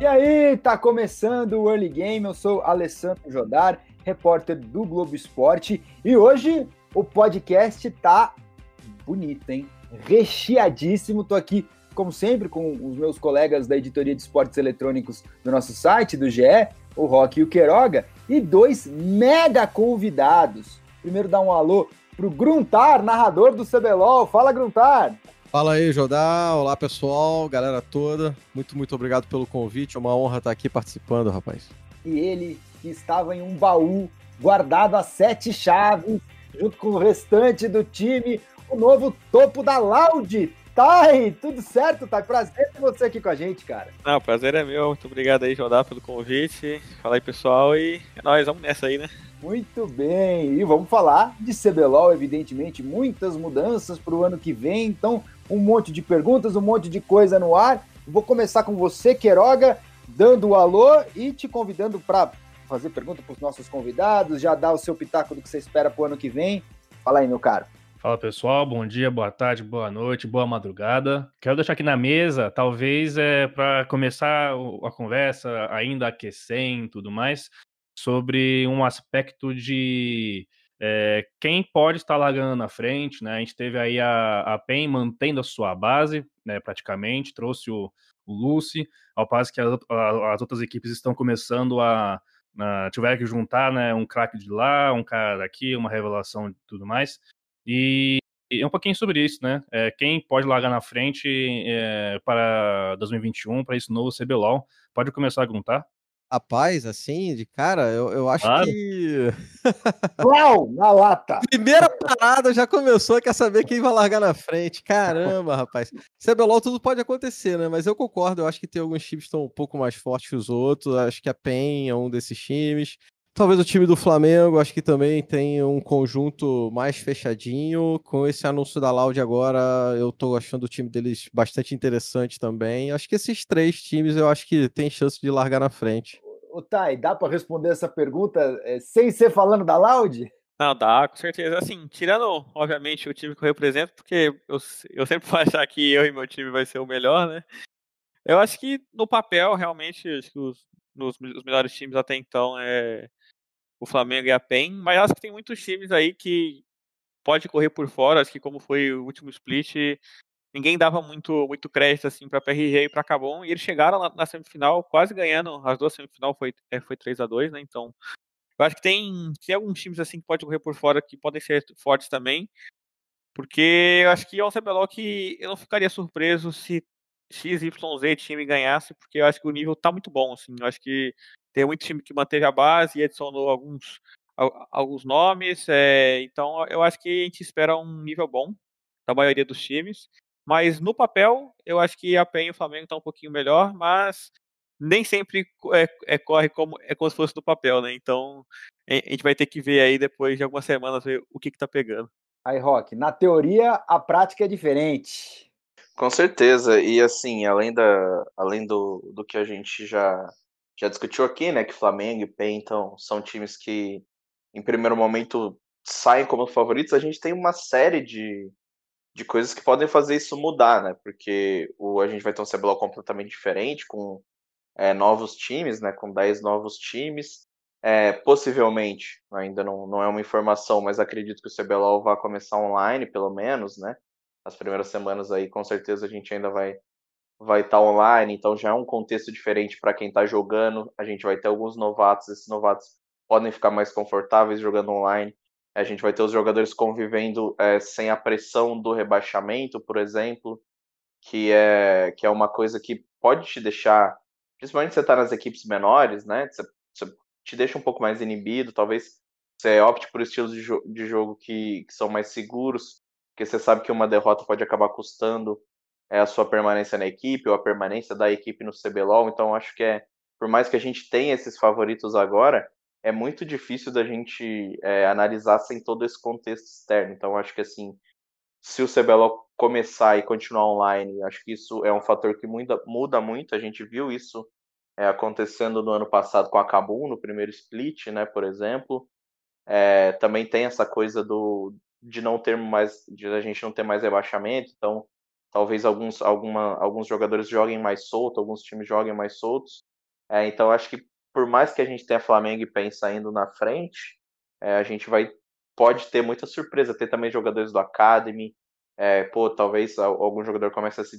E aí, tá começando o Early Game. Eu sou Alessandro Jodar, repórter do Globo Esporte, e hoje o podcast tá bonito, hein? Recheadíssimo. Tô aqui, como sempre, com os meus colegas da editoria de esportes eletrônicos do nosso site, do GE, o Rock e o Queiroga, e dois mega convidados. Primeiro, dar um alô pro Gruntar, narrador do CBLOL. Fala, Gruntar! Fala aí, Jodá. Olá, pessoal, galera toda. Muito, muito obrigado pelo convite. É uma honra estar aqui participando, rapaz. E ele, que estava em um baú guardado a sete chaves, junto com o restante do time, o novo topo da Loud. Tai, tudo certo, Tai? Prazer ter você aqui com a gente, cara. Não, o prazer é meu. Muito obrigado aí, Jodá, pelo convite. Fala aí, pessoal, e é nóis, vamos nessa aí, né? Muito bem, e vamos falar de CBLOL, evidentemente, muitas mudanças para o ano que vem, então um monte de perguntas, um monte de coisa no ar. Vou começar com você, Queiroga, dando o alô e te convidando para fazer pergunta para os nossos convidados, já dar o seu pitaco do que você espera para o ano que vem. Fala aí, meu caro. Fala pessoal, bom dia, boa tarde, boa noite, boa madrugada. Quero deixar aqui na mesa, talvez é para começar a conversa, ainda aquecendo e tudo mais, sobre um aspecto de é, quem pode estar largando na frente, né? A gente teve aí a, a PEN mantendo a sua base, né, praticamente, trouxe o, o Lucy, ao passo que as, as outras equipes estão começando a, a tiver que juntar, né, um craque de lá, um cara daqui, uma revelação e tudo mais. E é um pouquinho sobre isso, né? É, quem pode largar na frente é, para 2021, para esse novo CBLOL? Pode começar a Rapaz, assim, de cara, eu, eu acho Claro. que. Uau, na lata! Primeira parada já começou, quer saber quem vai largar na frente. Caramba, rapaz. CBLOL tudo pode acontecer, né? Mas eu concordo, eu acho que tem alguns times que estão um pouco mais fortes que os outros. Acho que a PEN é um desses times. Talvez o time do Flamengo, acho que também tem um conjunto mais fechadinho. Com esse anúncio da Loud agora, eu tô achando o time deles bastante interessante também. Acho que esses três times eu acho que tem chance de largar na frente. Ô, Tai, dá para responder essa pergunta é, sem ser falando da Loud? Não, dá, com certeza. Assim, tirando, obviamente, o time que eu represento, porque eu, eu sempre vou achar que eu e meu time vai ser o melhor, né? Eu acho que no papel, realmente, acho que os, nos, os melhores times até então é o Flamengo e a PEN, mas acho que tem muitos times aí que pode correr por fora, acho que como foi o último split, ninguém dava muito, muito crédito assim para PRG e para Cabum, e eles chegaram na semifinal quase ganhando, as duas semifinal foi, é, foi 3 a 2 né? Então, eu acho que tem, tem alguns times assim que pode correr por fora que podem ser fortes também, porque eu acho que é um CBLOL que eu não ficaria surpreso se XYZ time ganhasse, porque eu acho que o nível tá muito bom, assim, eu acho que tem muito time que manteve a base e adicionou alguns, al- alguns nomes, é, então eu acho que a gente espera um nível bom da maioria dos times. Mas no papel, eu acho que a PEN e o Flamengo estão um pouquinho melhor, mas nem sempre é, é corre como, é como se fosse no papel, né? Então a a gente vai ter que ver aí depois de algumas semanas ver o que, que tá pegando. Aí, Rock, na teoria, a prática é diferente. Com certeza, e assim, além, da, além do, do que a gente já, já discutiu aqui, né, que Flamengo e PEN, então, são times que, em primeiro momento, saem como favoritos, a gente tem uma série de, de coisas que podem fazer isso mudar, né, porque o, a gente vai ter um CBLOL completamente diferente, com é, novos times, né, com 10 novos times, é, possivelmente, ainda não, não é uma informação, mas acredito que o CBLOL vai começar online, pelo menos, né, as primeiras semanas aí, com certeza a gente ainda vai vai estar online, então já é um contexto diferente para quem está jogando. A gente vai ter alguns novatos, esses novatos podem ficar mais confortáveis jogando online. A gente vai ter os jogadores convivendo é, sem a pressão do rebaixamento, por exemplo, que é que é uma coisa que pode te deixar, principalmente você está nas equipes menores, né? Você, você te deixa um pouco mais inibido, talvez você opte por estilos de, jo de jogo que, que são mais seguros, porque você sabe que uma derrota pode acabar custando é, a sua permanência na equipe ou a permanência da equipe no CBLOL. Então, acho que é, por mais que a gente tenha esses favoritos agora, é muito difícil da gente é, analisar sem todo esse contexto externo. Então, acho que assim, se o CBLOL começar e continuar online, acho que isso é um fator que muda, muda muito. A gente viu isso é, acontecendo no ano passado com a Kabum, no primeiro split, né, por exemplo. É, também tem essa coisa do de não ter mais, de a gente não ter mais rebaixamento, então talvez alguns, alguma, alguns jogadores joguem mais solto, alguns times joguem mais soltos. É, então acho que por mais que a gente tenha Flamengo e PEN saindo na frente, é, a gente vai pode ter muita surpresa, ter também jogadores do Academy, é, pô, talvez algum jogador comece a se,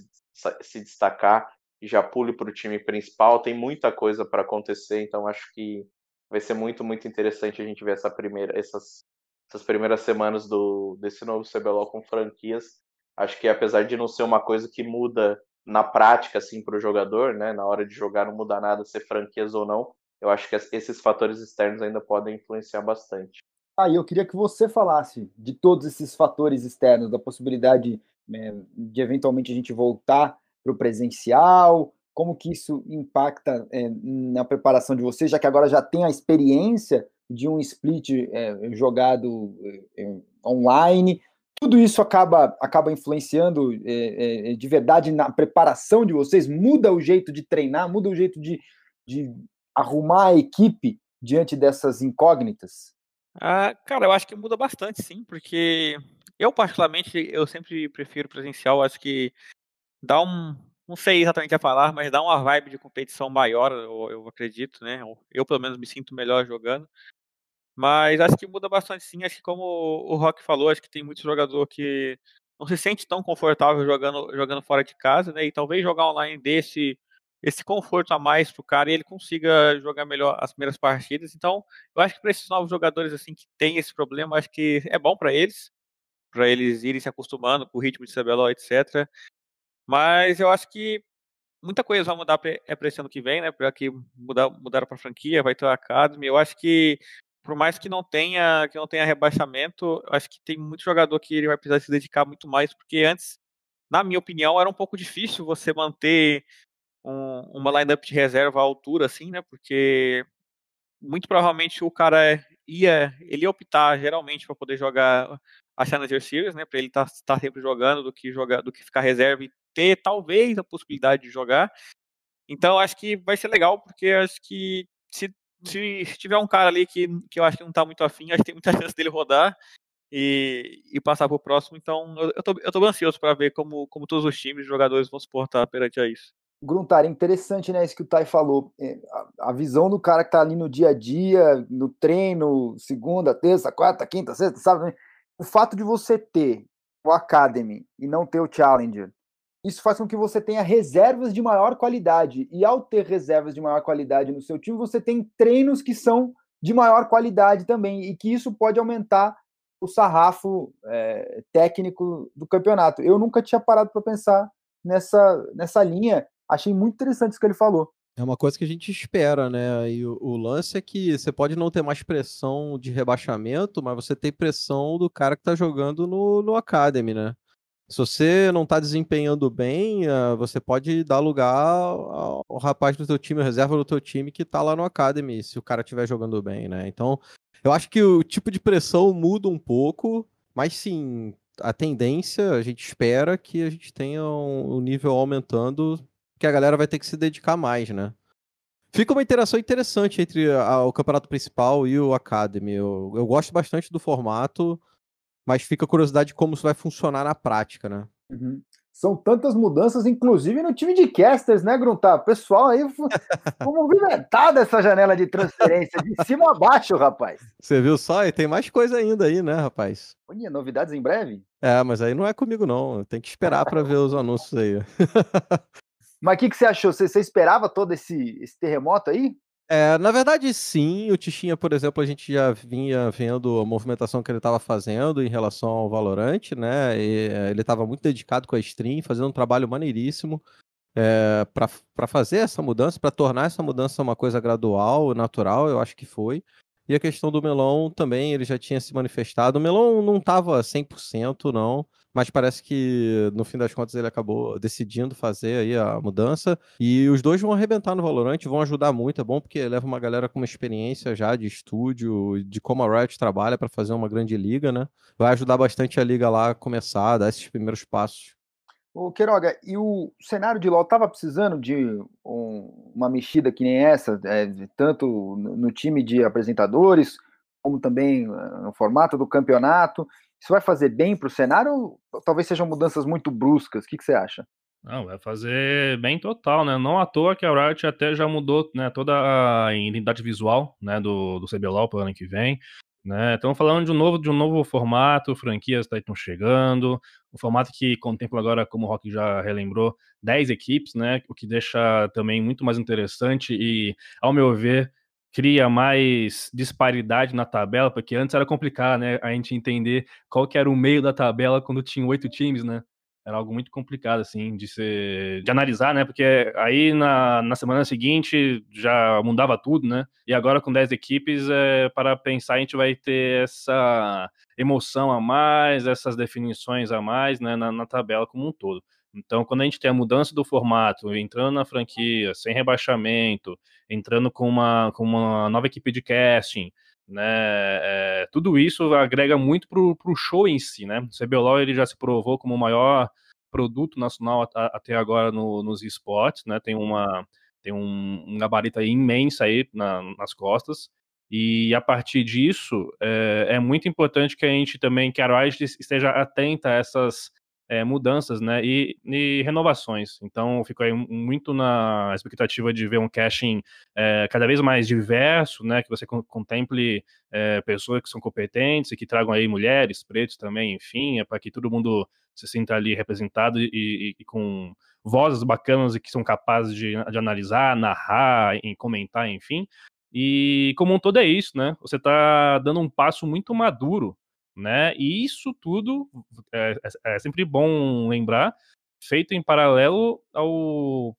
se destacar e já pule para o time principal. Tem muita coisa para acontecer, então acho que vai ser muito, muito interessante a gente ver essa primeira, essas, essas primeiras semanas do, desse novo CBLOL com franquias. Acho que apesar de não ser uma coisa que muda na prática assim para o jogador, né, na hora de jogar não muda nada ser franquias ou não. Eu acho que esses fatores externos ainda podem influenciar bastante. Ah, eu queria que você falasse de todos esses fatores externos, da possibilidade né, de eventualmente a gente voltar para o presencial, como que isso impacta é, na preparação de vocês, já que agora já tem a experiência de um split é, jogado é, online, tudo isso acaba, acaba influenciando é, é, de verdade na preparação de vocês, muda o jeito de treinar, muda o jeito de, de arrumar a equipe diante dessas incógnitas? Ah, cara, eu acho que muda bastante, sim, porque eu, particularmente, eu sempre prefiro presencial, acho que dá um, não sei exatamente a falar, mas dá uma vibe de competição maior, eu, eu acredito, né? Eu, pelo menos, me sinto melhor jogando. Mas acho que muda bastante, sim. Acho que, como o Rock falou, acho que tem muito jogador que não se sente tão confortável jogando, jogando fora de casa, né? E talvez jogar online desse esse conforto a mais para o cara e ele consiga jogar melhor as primeiras partidas. Então, eu acho que para esses novos jogadores assim que tem esse problema, acho que é bom para eles, para eles irem se acostumando com o ritmo de CBLOL, etc. Mas eu acho que muita coisa vai mudar é para esse ano que vem, né? Para que mudar, mudaram para franquia, vai ter o Academy. Eu acho que por mais que não tenha que não tenha rebaixamento, acho que tem muito jogador que ele vai precisar se dedicar muito mais, porque antes, na minha opinião, era um pouco difícil você manter um, uma lineup de reserva à altura, assim, né? Porque muito provavelmente o cara ia, ele ia optar geralmente para poder jogar a Challenger Series, né? Para ele estar tá, tá sempre jogando do que jogar, do que ficar reserva e ter talvez a possibilidade de jogar. Então acho que vai ser legal porque acho que se, se tiver um cara ali que, que eu acho que não está muito afim, acho que tem muita chance dele rodar e, e passar para o próximo. Então eu, tô, eu tô ansioso para ver como, como todos os times e jogadores vão se portar perante a isso. Gruntar, interessante, né, isso que o Tai falou. É, a, visão do cara que tá ali no dia a dia, no treino, segunda, terça, quarta, quinta, sexta, sabe? Né? O fato de você ter o Academy e não ter o Challenger, isso faz com que você tenha reservas de maior qualidade. E ao ter reservas de maior qualidade no seu time, você tem treinos que são de maior qualidade também, e que isso pode aumentar o sarrafo é, técnico do campeonato. Eu nunca tinha parado para pensar nessa, nessa linha Achei muito interessante isso que ele falou. É uma coisa que a gente espera, né? E o, o, lance é que você pode não ter mais pressão de rebaixamento, mas você tem pressão do cara que tá jogando no, no Academy, né? Se você não tá desempenhando bem, uh, você pode dar lugar ao, rapaz do teu time, reserva do teu time que tá lá no Academy, se o cara estiver jogando bem, né? Então, eu acho que o tipo de pressão muda um pouco, mas sim, a tendência, a gente espera que a gente tenha um, um nível aumentando que a galera vai ter que se dedicar mais, né? Fica uma interação interessante entre a, o campeonato principal e o Academy. Eu, eu, gosto bastante do formato, mas fica a curiosidade de como isso vai funcionar na prática, né? Uhum. São tantas mudanças, inclusive no time de casters, né, Gruntar? O pessoal aí foi movimentado essa janela de transferência, de cima a baixo, rapaz. Você viu só? E tem mais coisa ainda aí, né, rapaz? Olha, novidades em breve? É, mas aí não é comigo, não. Tem que esperar para ver os anúncios aí. Mas o que, que você achou? Você, você esperava todo esse, esse terremoto aí? É, na verdade, sim. O Tichinha, por exemplo, a gente já vinha vendo a movimentação que ele estava fazendo em relação ao Valorant, né? E, eh, ele estava muito dedicado com a stream, fazendo um trabalho maneiríssimo é, para fazer essa mudança, para tornar essa mudança uma coisa gradual, natural, eu acho que foi. E a questão do Melon também, ele já tinha se manifestado. O Melon não estava 100% não, mas parece que no fim das contas ele acabou decidindo fazer aí a mudança. E os dois vão arrebentar no Valorant, vão ajudar muito, é bom porque leva uma galera com uma experiência já de estúdio, de como a Riot trabalha para fazer uma grande liga, né? Vai ajudar bastante a liga lá a começar, a dar esses primeiros passos. O Queiroga, e o cenário de LoL estava precisando de um, uma mexida que nem essa, é, tanto no time de apresentadores, como também eh, no formato do campeonato? Isso vai fazer bem para o cenário ou talvez sejam mudanças muito bruscas? O que, que, você acha? Não, vai fazer bem total, né? Não à toa que a Riot até já mudou né, toda a identidade visual né, do, do CBLOL para o ano que vem. Né? Estamos falando de um novo, de um novo formato, franquias estão chegando, um formato que contempla agora, como o Rock já relembrou, 10 equipes, né? O que deixa também muito mais interessante e, ao meu ver, cria mais disparidade na tabela, porque antes era complicado, né? A gente entender qual que era o meio da tabela quando tinha oito times, né? era algo muito complicado, assim, de ser, de analisar, né? Porque aí na, na semana seguinte já mudava tudo, né? E agora com 10 equipes, é, para pensar, a gente vai ter essa emoção a mais, essas definições a mais, né? Na, na tabela como um todo. Então, quando a gente tem a mudança do formato, entrando na franquia, sem rebaixamento, entrando com uma, com uma nova equipe de casting, né? É, tudo isso agrega muito para o show em si, né? O CBLOL ele já se provou como o maior produto nacional até agora no, nos esportes, né? Tem uma tem um, um gabarito aí imenso aí na, nas costas. E a partir disso, é, é, muito importante que a gente também, que a Riot esteja atenta a essas é, mudanças né, e, e, renovações. Então, eu fico aí muito na expectativa de ver um caching é, cada vez mais diverso, né, que você contemple é, pessoas que são competentes e que tragam aí mulheres, pretos também, enfim, é para que todo mundo se sinta ali representado e, e, e, com vozes bacanas e que são capazes de, de analisar, narrar, e comentar, enfim. E como um todo é isso, né? Você está dando um passo muito maduro né? E isso tudo é, é, é sempre bom lembrar, feito em paralelo ao,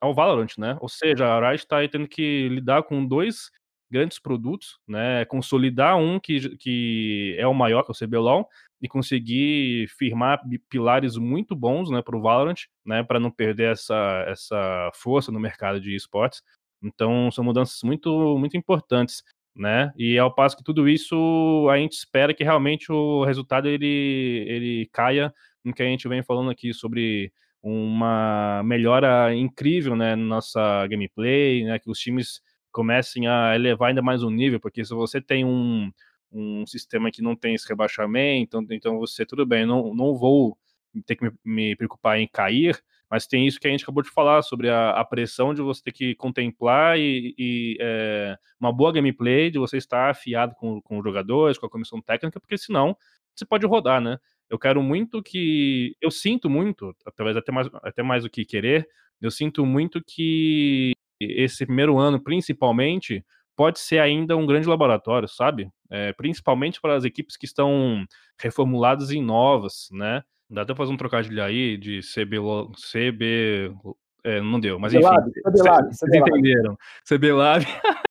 ao Valorant, né? Ou seja, a Riot está tendo que lidar com dois grandes produtos, né? Consolidar um que, que é o maior, que é o CBLOL, e conseguir firmar pilares muito bons, né, para o Valorant, né, para não perder essa, essa força no mercado de esportes. Então, são mudanças muito, muito importantes né? E ao passo que tudo isso a gente espera que realmente o resultado ele, ele caia no que a gente vem falando aqui sobre uma melhora incrível, né, na nossa gameplay, né, que os times comecem a elevar ainda mais o nível, porque se você tem um, um sistema que não tem esse rebaixamento, então, então você, tudo bem, não, não vou ter que me, me preocupar em cair, mas tem isso que a gente acabou de falar sobre a, a pressão de você ter que contemplar e, e é, uma boa gameplay, de você estar afiado com, com os jogadores, com a comissão técnica, porque senão você pode rodar, né? Eu quero muito que. Eu sinto muito, talvez até mais, até mais do que querer, eu sinto muito que esse primeiro ano, principalmente, pode ser ainda um grande laboratório, sabe? É, principalmente para as equipes que estão reformuladas e novas, né? Dá até fazer um trocadilho aí de CB. CB é, não deu, mas enfim. vocês entenderam. CB Lab.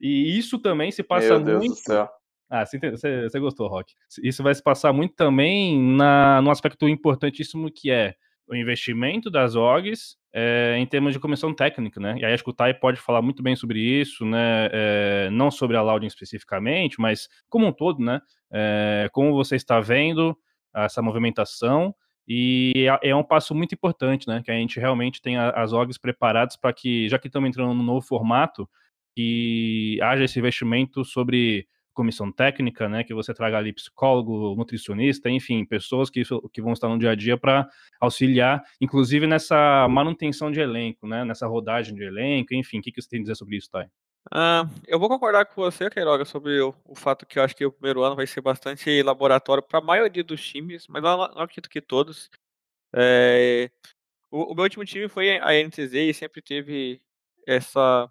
e isso também se passa Meu Deus muito. Do céu. Ah, você, você, você gostou, Rock. Isso vai se passar muito também na, no aspecto importantíssimo que é o investimento das OGs é, em termos de comissão técnica, né? E aí acho que o Tai pode falar muito bem sobre isso, né? É, não sobre a Louding especificamente, mas como um todo, né? É, como você está vendo essa movimentação e é, é um passo muito importante, né? Que a gente realmente tenha as orgs preparadas para que, já que estamos entrando no novo formato, que haja esse investimento sobre comissão técnica, né? Que você traga ali psicólogo, nutricionista, enfim, pessoas que, que vão estar no dia a dia para auxiliar, inclusive nessa manutenção de elenco, né? Nessa rodagem de elenco, enfim, o que, que você tem a dizer sobre isso, Thay? Uh, eu vou concordar com você, Queiroga, sobre o, o, fato que eu acho que o primeiro ano vai ser bastante laboratório para a maioria dos times, mas não, não acredito que todos. É, o, o, meu último time foi a NTZ e sempre teve essa,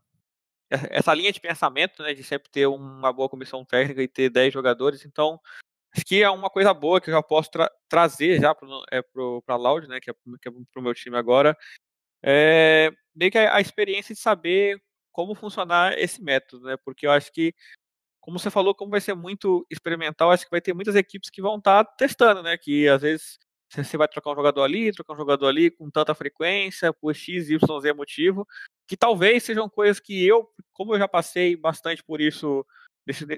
essa linha de pensamento, né, de sempre ter uma boa comissão técnica e ter 10 jogadores, então acho que é uma coisa boa que eu já posso tra trazer já para é, a Loud, né, que é, é para o meu time agora, é, meio que a, a experiência de saber como funcionar esse método, né? Porque eu acho que como você falou, como vai ser muito experimental, acho que vai ter muitas equipes que vão estar tá testando, né? Que às vezes você vai trocar um jogador ali, trocar um jogador ali com tanta frequência, por X, Y, Z motivo, que talvez sejam coisas que eu, como eu já passei bastante por isso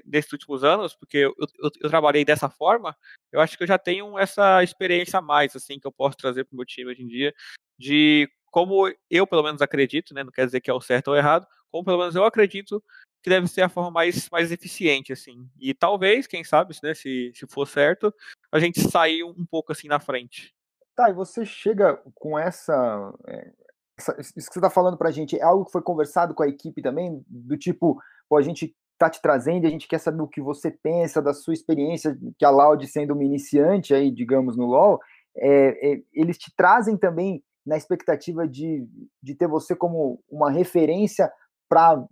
desses últimos anos, porque eu, eu, eu, trabalhei dessa forma, eu acho que eu já tenho essa experiência a mais, assim, que eu posso trazer para o meu time hoje em dia, de como eu, pelo menos, acredito, né? Não quer dizer que é o certo ou errado, como pelo menos eu acredito que deve ser a forma mais, mais eficiente, assim. E talvez, quem sabe, né, se, se for certo, a gente sair um pouco assim na frente. Tá, e você chega com essa. É, essa isso que você está falando para a gente, é algo que foi conversado com a equipe também? Do tipo, pô, a gente tá te trazendo a gente quer saber o que você pensa da sua experiência, que a Loud sendo uma iniciante aí, digamos, no LoL, é, é, eles te trazem também na expectativa de, de ter você como uma referência para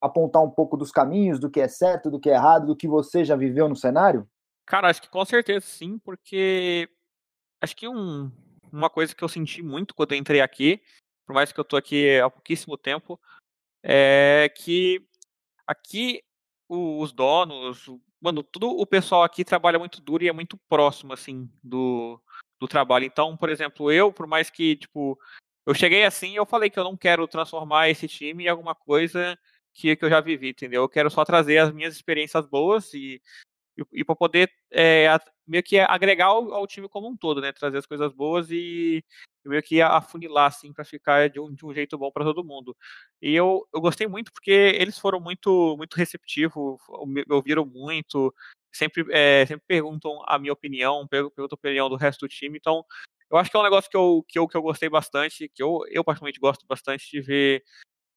apontar um pouco dos caminhos, do que é certo, do que é errado, do que você já viveu no cenário? Cara, acho que com certeza sim, porque acho que um, uma coisa que eu senti muito quando entrei aqui, por mais que eu tô aqui há pouquíssimo tempo, é que aqui os donos, mano, tudo o pessoal aqui trabalha muito duro e é muito próximo, assim, do, do trabalho. Então, por exemplo, eu, por mais que, tipo, eu cheguei assim e eu falei que eu não quero transformar esse time em alguma coisa que, que eu já vivi, entendeu? Eu quero só trazer as minhas experiências boas e, e, e para poder é, meio que agregar ao, ao, time como um todo, né? Trazer as coisas boas e, meio que afunilar, assim, para ficar de um, de um jeito bom para todo mundo. E eu, eu gostei muito porque eles foram muito, muito receptivos, me ouviram muito, sempre, é, sempre perguntam a minha opinião, perguntam a opinião do resto do time, então eu acho que é um negócio que eu, que eu, que eu gostei bastante, que eu, eu particularmente gosto bastante de ver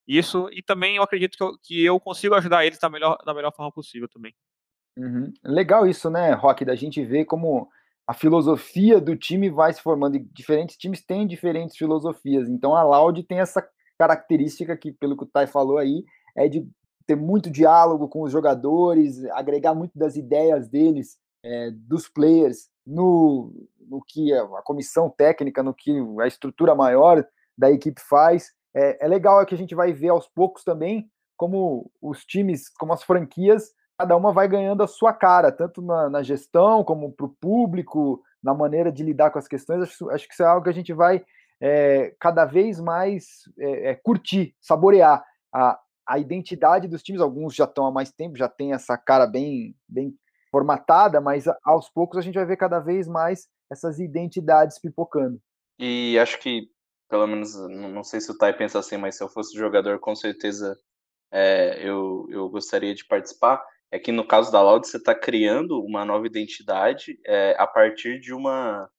isso, e também eu acredito que eu, que eu consigo ajudar eles da melhor, da melhor forma possível também. Uhum. Legal isso, né, Rock, da gente ver como a filosofia do time vai se formando, e diferentes times têm diferentes filosofias, então a Loud tem essa característica que, pelo que o Tai falou aí, é de ter muito diálogo com os jogadores, agregar muito das ideias deles, é, dos players, no, no que a, comissão técnica, no que a estrutura maior da equipe faz, é, é legal que a gente vai ver aos poucos também como os times, como as franquias, cada uma vai ganhando a sua cara, tanto na, na gestão como para o público, na maneira de lidar com as questões. Acho, acho que isso é algo que a gente vai é, cada vez mais é, é, curtir, saborear a, a identidade dos times. Alguns já estão há mais tempo, já tem essa cara bem, bem formatada, mas aos poucos a gente vai ver cada vez mais essas identidades pipocando. E acho que pelo menos, não sei se o Tai pensa assim, mas se eu fosse jogador, com certeza é, eu, eu gostaria de participar. É que no caso da Loud, você está criando uma nova identidade é, a partir de uma,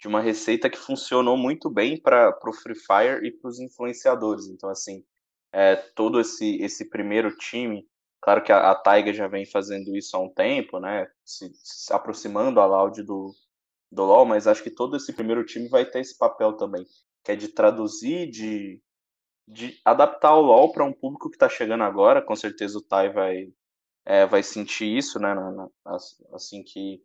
de uma receita que funcionou muito bem para o Free Fire e para os influenciadores. Então, assim, é, todo esse, esse primeiro time, claro que a, a Taiga já vem fazendo isso há um tempo, né? Se, se aproximando a Loud do, do LoL, mas acho que todo esse primeiro time vai ter esse papel também que é de traduzir, de, de adaptar o LoL para um público que está chegando agora. Com certeza o Tai vai, é, vai sentir isso, né? Na, na, assim que,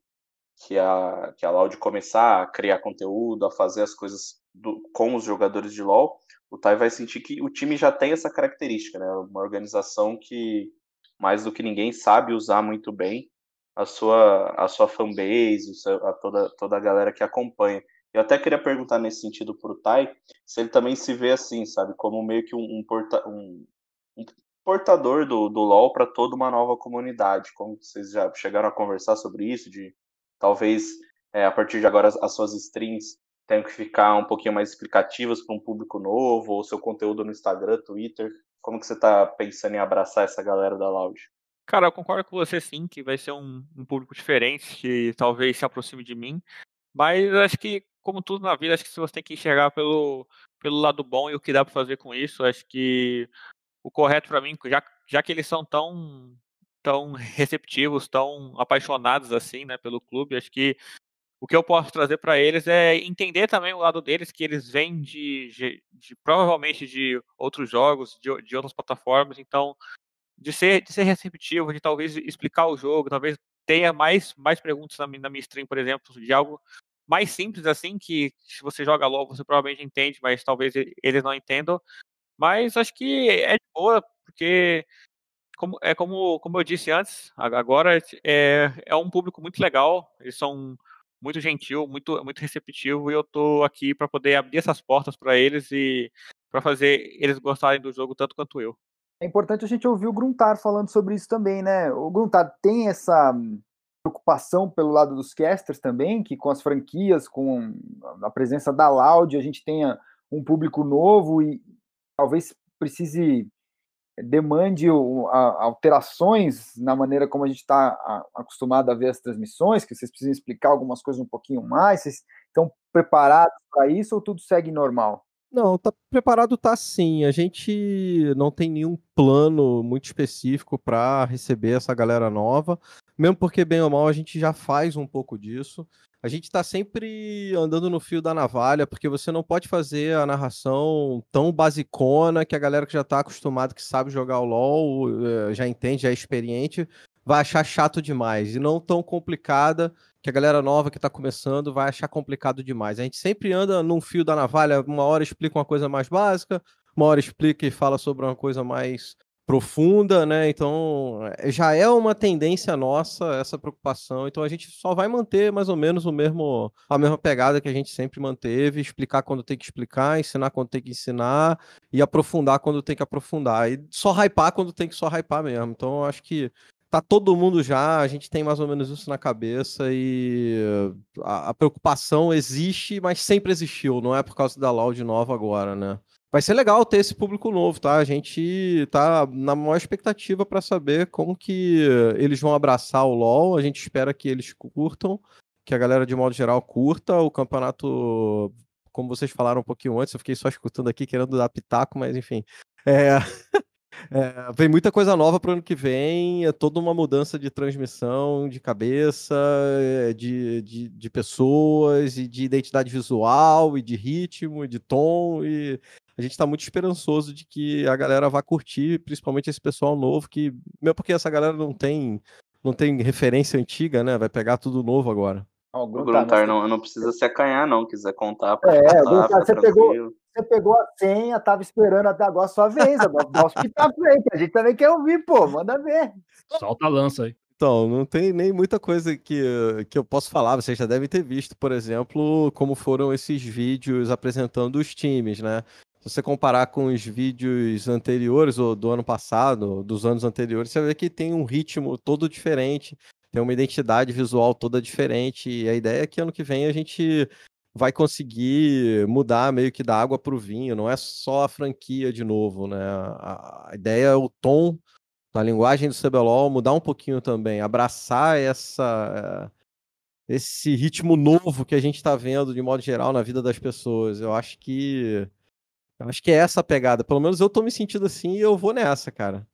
que a, que a Loud começar a criar conteúdo, a fazer as coisas do, com os jogadores de LoL, o Tai vai sentir que o time já tem essa característica, né? Uma organização que, mais do que ninguém, sabe usar muito bem a sua, a sua fanbase, a toda, toda a galera que acompanha. Eu até queria perguntar nesse sentido para o Tai, se ele também se vê assim, sabe, como meio que um, um, porta, um, um portador do, do LoL para toda uma nova comunidade. Como vocês já chegaram a conversar sobre isso, de talvez é, a partir de agora as, as suas streams tenham que ficar um pouquinho mais explicativas para um público novo, ou seu conteúdo no Instagram, Twitter. Como que você está pensando em abraçar essa galera da Loud? Cara, eu concordo com você sim, que vai ser um, um público diferente, que talvez se aproxime de mim. Mas acho que como tudo na vida, acho que você tem que enxergar pelo, pelo lado bom e o que dá para fazer com isso. Acho que o correto para mim, já, já que eles são tão tão receptivos, tão apaixonados assim, né, pelo clube, acho que o que eu posso trazer para eles é entender também o lado deles, que eles vêm de, de, de provavelmente de outros jogos, de, de outras plataformas, então de ser, de ser receptivo, de talvez explicar o jogo, talvez tenha mais, mais perguntas na, na minha stream, por exemplo, de algo mais simples assim, que se você joga LOL você provavelmente entende, mas talvez eles não entendam. Mas acho que é de boa, porque como, é como, como eu disse antes, agora é, é um público muito legal, eles são muito gentil, muito, muito receptivo, e eu tô aqui para poder abrir essas portas para eles e para fazer eles gostarem do jogo tanto quanto eu. É importante a gente ouvir o Gruntar falando sobre isso também, né? O Gruntar tem essa preocupação pelo lado dos casters também, que com as franquias, com a presença da Loud, a gente tenha um público novo e talvez precise demande alterações na maneira como a gente está acostumado a ver as transmissões, que vocês precisam explicar algumas coisas um pouquinho mais, vocês estão preparados para isso ou tudo segue normal? Não, tá preparado tá sim. A gente não tem nenhum plano muito específico para receber essa galera nova, mesmo porque bem ou mal a gente já faz um pouco disso a gente está sempre andando no fio da navalha, porque você não pode fazer a narração tão basicona que a galera que já está acostumada, que sabe jogar o LoL, eh, já entende, já é experiente, vai achar chato demais. E não tão complicada que a galera nova que está começando vai achar complicado demais. A gente sempre anda num fio da navalha, uma hora explica uma coisa mais básica, uma hora explica e fala sobre uma coisa mais profunda, né? Então eh, já é uma tendência nossa essa preocupação. Então a gente só vai manter mais ou menos o mesmo a mesma pegada que a gente sempre manteve, explicar quando tem que explicar, ensinar quando tem que ensinar e aprofundar quando tem que aprofundar e só hypar quando tem que só hypar mesmo. Então acho que tá todo mundo já, a gente tem mais ou menos isso na cabeça e a, a preocupação existe, mas sempre existiu, não é por causa da Loud nova agora, né? Vai ser legal ter esse público novo, tá? A gente tá na maior expectativa para saber como que eles vão abraçar o LoL. A gente espera que eles curtam, que a galera de modo geral curta o campeonato. Como vocês falaram um pouquinho antes, eu fiquei só escutando aqui querendo dar pitaco, mas enfim. É... É, vem muita coisa nova para o ano que vem, é toda uma mudança de transmissão, de cabeça, é, de, de, de, pessoas, e de identidade visual, e de ritmo, e de tom, e a gente está muito esperançoso de que a galera vá curtir, principalmente esse pessoal novo, que, mesmo porque essa galera não tem, não tem referência antiga, né? Vai pegar tudo novo agora. o Gruntar não, não precisa se acanhar, não. Quiser contar. Pra é, contar, Gruntar, você pegou, você pegou a senha, tava esperando até agora a sua vez. Dá os pitacos aí, que a gente também quer ouvir, pô. Manda ver. Solta a lança aí. Então, não tem nem muita coisa que, que eu posso falar. Vocês já devem ter visto, por exemplo, como foram esses vídeos apresentando os times, né? Você comparar com os vídeos anteriores, ou do ano passado, dos anos anteriores, você vê que tem um ritmo todo diferente, tem uma identidade visual toda diferente. E a ideia é que ano que vem a gente vai conseguir mudar meio que da água para o vinho, não é só a franquia de novo, né? A ideia é o tom da linguagem do CBLOL mudar um pouquinho também, abraçar essa esse ritmo novo que a gente está vendo de modo geral na vida das pessoas. Eu acho que eu acho que é essa a pegada. Pelo menos eu tô me sentindo assim e eu vou nessa, cara.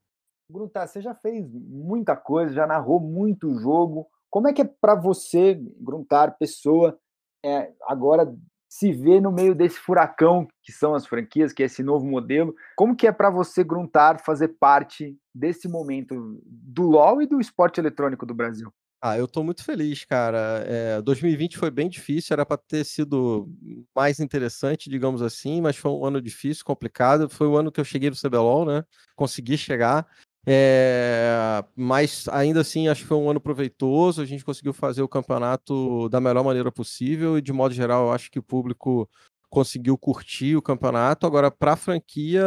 Gruntar, você já fez muita coisa, já narrou muito jogo. Como é que é para você, Gruntar, pessoa, é, agora se ver no meio desse furacão que são as franquias, que é esse novo modelo? Como que é para você, Gruntar, fazer parte desse momento do LoL e do esporte eletrônico do Brasil? Ah, eu tô muito feliz, cara. É, 2020 foi bem difícil, era para ter sido mais interessante, digamos assim, mas foi um ano difícil, complicado. Foi o ano que eu cheguei no CBLOL, né? Consegui chegar. É, mas ainda assim, acho que foi um ano proveitoso. A gente conseguiu fazer o campeonato da melhor maneira possível e, de modo geral, eu acho que o público conseguiu curtir o campeonato. Agora, para a franquia,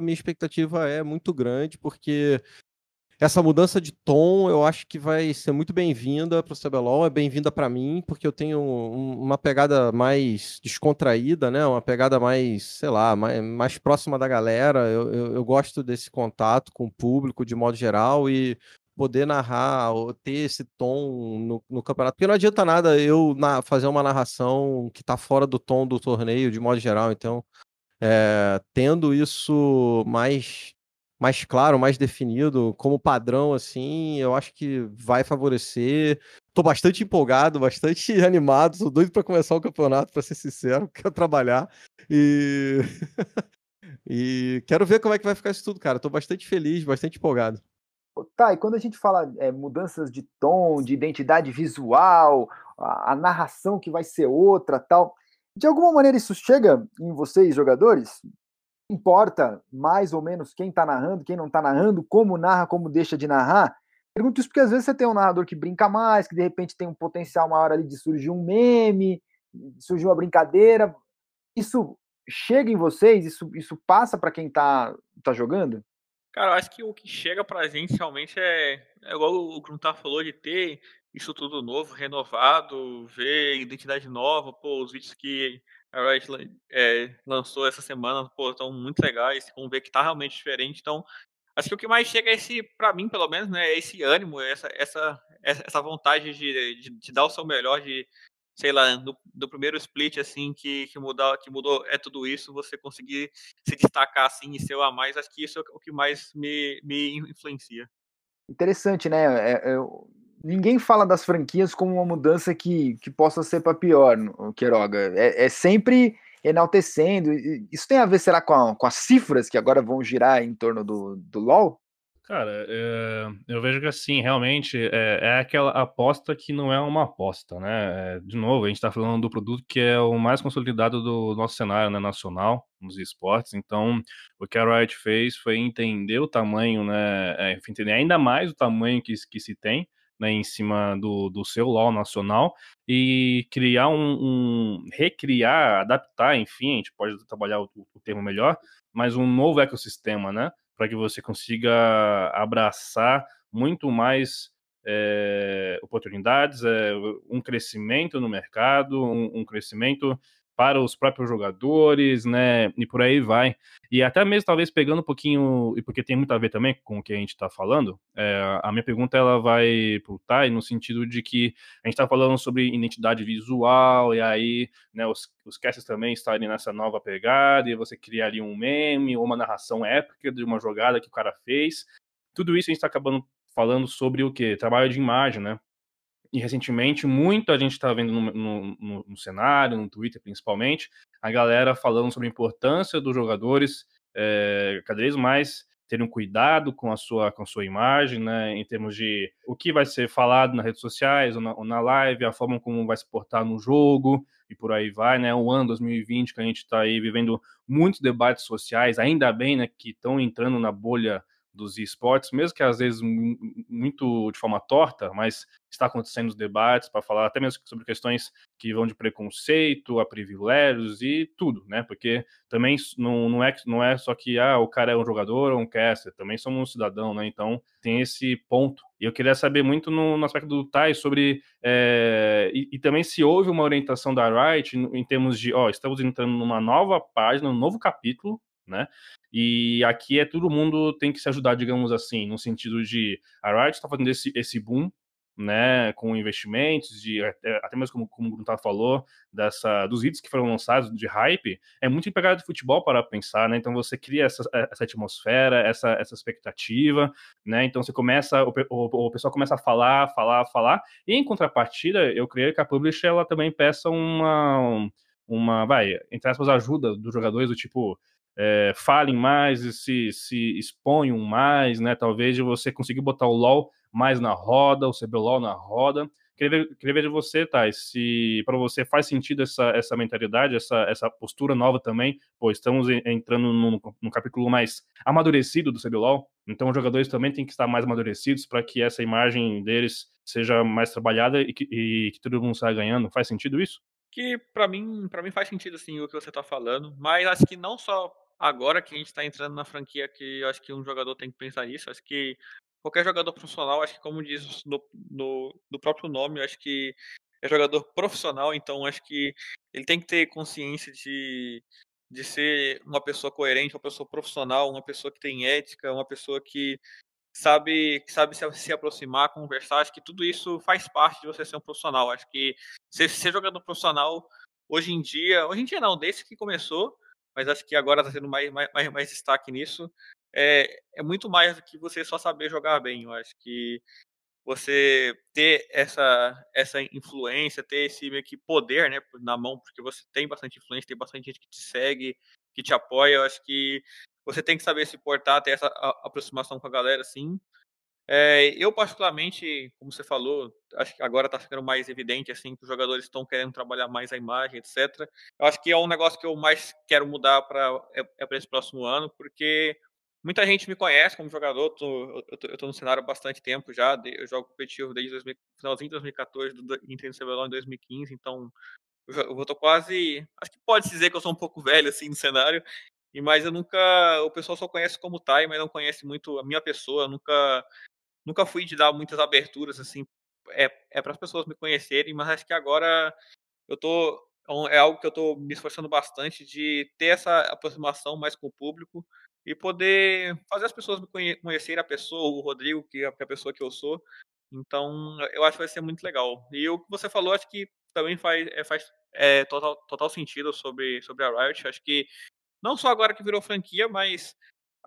minha expectativa é muito grande, porque essa mudança de tom eu acho que vai ser muito bem-vinda para o CBLOL, é bem-vinda para mim, porque eu tenho um, uma pegada mais descontraída, né? Uma pegada mais, sei lá, mais, mais próxima da galera. Eu, eu, eu, gosto desse contato com o público de modo geral e poder narrar, ou ter esse tom no, no campeonato. Porque não adianta nada eu na, fazer uma narração que está fora do tom do torneio de modo geral. Então, é, tendo isso mais mais claro, mais definido, como padrão, assim, eu acho que vai favorecer. Tô bastante empolgado, bastante animado, tô doido para começar o campeonato, para ser sincero, quero trabalhar e e quero ver como é que vai ficar isso tudo, cara. Tô bastante feliz, bastante empolgado. Tá, e quando a gente fala é, mudanças de tom, de identidade visual, a, a narração que vai ser outra, tal, de alguma maneira isso chega em vocês, jogadores? Importa mais ou menos quem está narrando, quem não está narrando, como narra, como deixa de narrar? Pergunto isso porque às vezes você tem um narrador que brinca mais, que de repente tem um potencial maior ali de surgir um meme, surgir uma brincadeira. Isso chega em vocês? Isso, isso passa para quem está tá jogando? Cara, eu acho que o que chega pra gente realmente é, é igual o Gruntar falou, de ter isso tudo novo, renovado, ver identidade nova, pô, os vídeos que a Riot é, lançou essa semana, pô, estão muito legais, vamos ver que tá realmente diferente, então acho que o que mais chega é esse, para mim pelo menos, né, é esse ânimo, essa, essa, essa vontade de, de, de dar o seu melhor, de sei lá, do, do, primeiro split, assim, que, que, mudar, que mudou é tudo isso, você conseguir se destacar, assim, e ser o a mais, acho que isso é o que mais me, me influencia. Interessante, né? É, é, ninguém fala das franquias como uma mudança que, que possa ser para pior, Queiroga. É, é, sempre enaltecendo. Isso tem a ver, será, com, a, com as cifras que agora vão girar em torno do, do LoL? Cara, é, eu vejo que assim, realmente é, é, aquela aposta que não é uma aposta, né? É, de novo, a gente está falando do produto que é o mais consolidado do nosso cenário né, nacional nos esportes. Então, o que a Riot fez foi entender o tamanho, né? entender ainda mais o tamanho que, que se tem. Né, em cima do, do seu LoL nacional e criar um, um, recriar, adaptar, enfim, a gente pode trabalhar o, o termo melhor, mas um novo ecossistema, né? para que você consiga abraçar muito mais é, oportunidades, é, um crescimento no mercado, um, um, crescimento para os próprios jogadores, né? E por aí vai. E até mesmo talvez pegando um pouquinho, e porque tem muito a ver também com o que a gente está falando, é, a minha pergunta ela vai para o Tai no sentido de que a gente está falando sobre identidade visual, e aí né, os, os casters também estarem nessa nova pegada, e você criar ali um meme ou uma narração épica de uma jogada que o cara fez. Tudo isso a gente está acabando falando sobre o que? Trabalho de imagem, né? E recentemente, muito a gente está vendo no, no, no, cenário, no Twitter principalmente, a galera falando sobre a importância dos jogadores é, cada vez mais terem cuidado com a sua com a sua imagem, né, em termos de o que vai ser falado nas redes sociais ou na, ou na live, a forma como vai se portar no jogo e por aí vai, né, o ano 2020 que a gente está aí vivendo muitos debates sociais, ainda bem, né, que estão entrando na bolha dos esportes, mesmo que às vezes muito de forma torta, mas está acontecendo os debates para falar até mesmo sobre questões que vão de preconceito a privilégios e tudo, né? Porque também não, não, é, não é só que ah, o cara é um jogador ou um caster, também somos um cidadão, né? Então tem esse ponto. E eu queria saber muito no, no aspecto do Tai sobre é, e, e, também se houve uma orientação da em, em termos de, ó, estamos entrando numa nova página, um novo capítulo né? E aqui é todo mundo tem que se ajudar, digamos assim, no sentido de a Riot está fazendo esse, esse boom, né, com investimentos, de até, até mesmo como, como o Gustavo falou, dessa, dos hits que foram lançados de hype, é muito empregado de futebol para pensar, né? Então você cria essa, essa atmosfera, essa, essa expectativa, né? Então você começa, o, o, o, pessoal começa a falar, falar, falar, e em contrapartida, eu creio que a publisher ela também peça uma, uma, vai, entre aspas, ajuda dos jogadores, do tipo, é, falem mais e se, se exponham mais, né? Talvez você conseguir botar o LOL mais na roda, o CBLOL na roda. Queria ver, queria ver de você, Thais, se para você faz sentido essa, essa mentalidade, essa, essa postura nova também, pois estamos entrando num, num capítulo mais amadurecido do CBLOL, então os jogadores também têm que estar mais amadurecidos para que essa imagem deles seja mais trabalhada e que, e que todo mundo saia ganhando. Faz sentido isso? Que para mim, para mim faz sentido assim o que você está falando, mas acho que não só agora que a gente está entrando na franquia que eu acho que um jogador tem que pensar nisso. Acho que qualquer jogador profissional, acho que como diz no, no, no próprio nome, acho que é jogador profissional, então acho que ele tem que ter consciência de, de ser uma pessoa coerente, uma pessoa profissional, uma pessoa que tem ética, uma pessoa que sabe que sabe se, se aproximar, conversar. Acho que tudo isso faz parte de você ser um profissional. Acho que ser, ser jogador profissional hoje em dia, hoje em dia não, desde que começou, mas acho que agora está tendo mais, mais, mais destaque nisso. É, é muito mais do que você só saber jogar bem. Eu acho que você ter essa, essa influência, ter esse meio que poder né, na mão, porque você tem bastante influência, tem bastante gente que te segue, que te apoia. Eu acho que você tem que saber se portar, ter essa aproximação com a galera, sim. É, eu, particularmente, como você falou, acho que agora está ficando mais evidente assim que os jogadores estão querendo trabalhar mais a imagem, etc. Eu acho que é um negócio que eu mais quero mudar para é, é para esse próximo ano, porque muita gente me conhece como jogador. Tô, eu estou no cenário há bastante tempo já. Eu jogo competitivo desde 2000, finalzinho de 2014, entrei no CBLOL em 2015, então eu estou quase. Acho que pode dizer que eu sou um pouco velho assim no cenário. Mas eu nunca. O pessoal só conhece como Tai, mas não conhece muito a minha pessoa. Nunca nunca fui de dar muitas aberturas assim é, é para as pessoas me conhecerem, mas acho que agora eu tô é, é algo que eu estou me esforçando bastante de ter essa aproximação mais com o público e poder fazer as pessoas me conhecerem a pessoa, o Rodrigo, que é a pessoa que eu sou. Então, eu acho que vai ser muito legal. E o que você falou, acho que também faz, é, faz é, total, total sentido sobre, sobre a Riot. Acho que não só agora que virou franquia, mas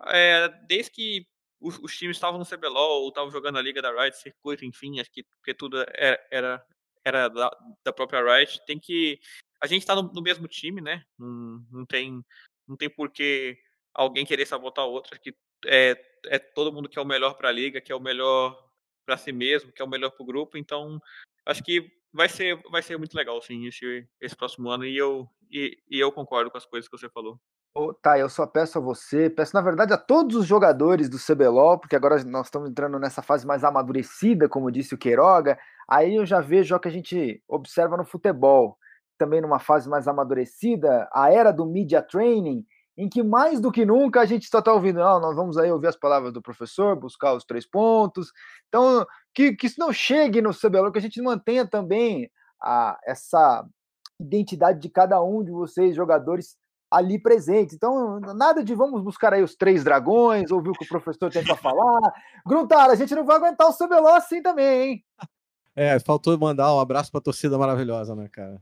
é, desde que os, os times estavam no CBLOL, ou estavam jogando a Liga da Riot, circuito, enfim, acho que porque tudo era, era, era da, da, própria Riot. Tem que. A gente está no, no, mesmo time, né? Não, não tem não tem por que alguém querer sabotar o outro. Acho que é, é todo mundo que é o melhor para a liga, que é o melhor para si mesmo, que é o melhor para o grupo. Então, acho que vai ser, vai ser muito legal, sim, esse, esse próximo ano. E eu, e, e eu concordo com as coisas que você falou. Oh, tá, eu só peço a você, peço na verdade a todos os jogadores do CBLOL, porque agora nós estamos entrando nessa fase mais amadurecida, como disse o Queiroga, aí eu já vejo o que a gente observa no futebol, também numa fase mais amadurecida, a era do media training, em que mais do que nunca a gente só está ouvindo, não, nós vamos aí ouvir as palavras do professor, buscar os três pontos, então que, que isso não chegue no CBLOL, que a gente mantenha também a, essa identidade de cada um de vocês, jogadores, ali presentes. Então, nada de vamos buscar aí os três dragões, ouvir o que o professor tem para falar. Gruntar, a gente não vai aguentar o CBLOL assim também, hein? É, faltou mandar um abraço pra torcida maravilhosa, né, cara?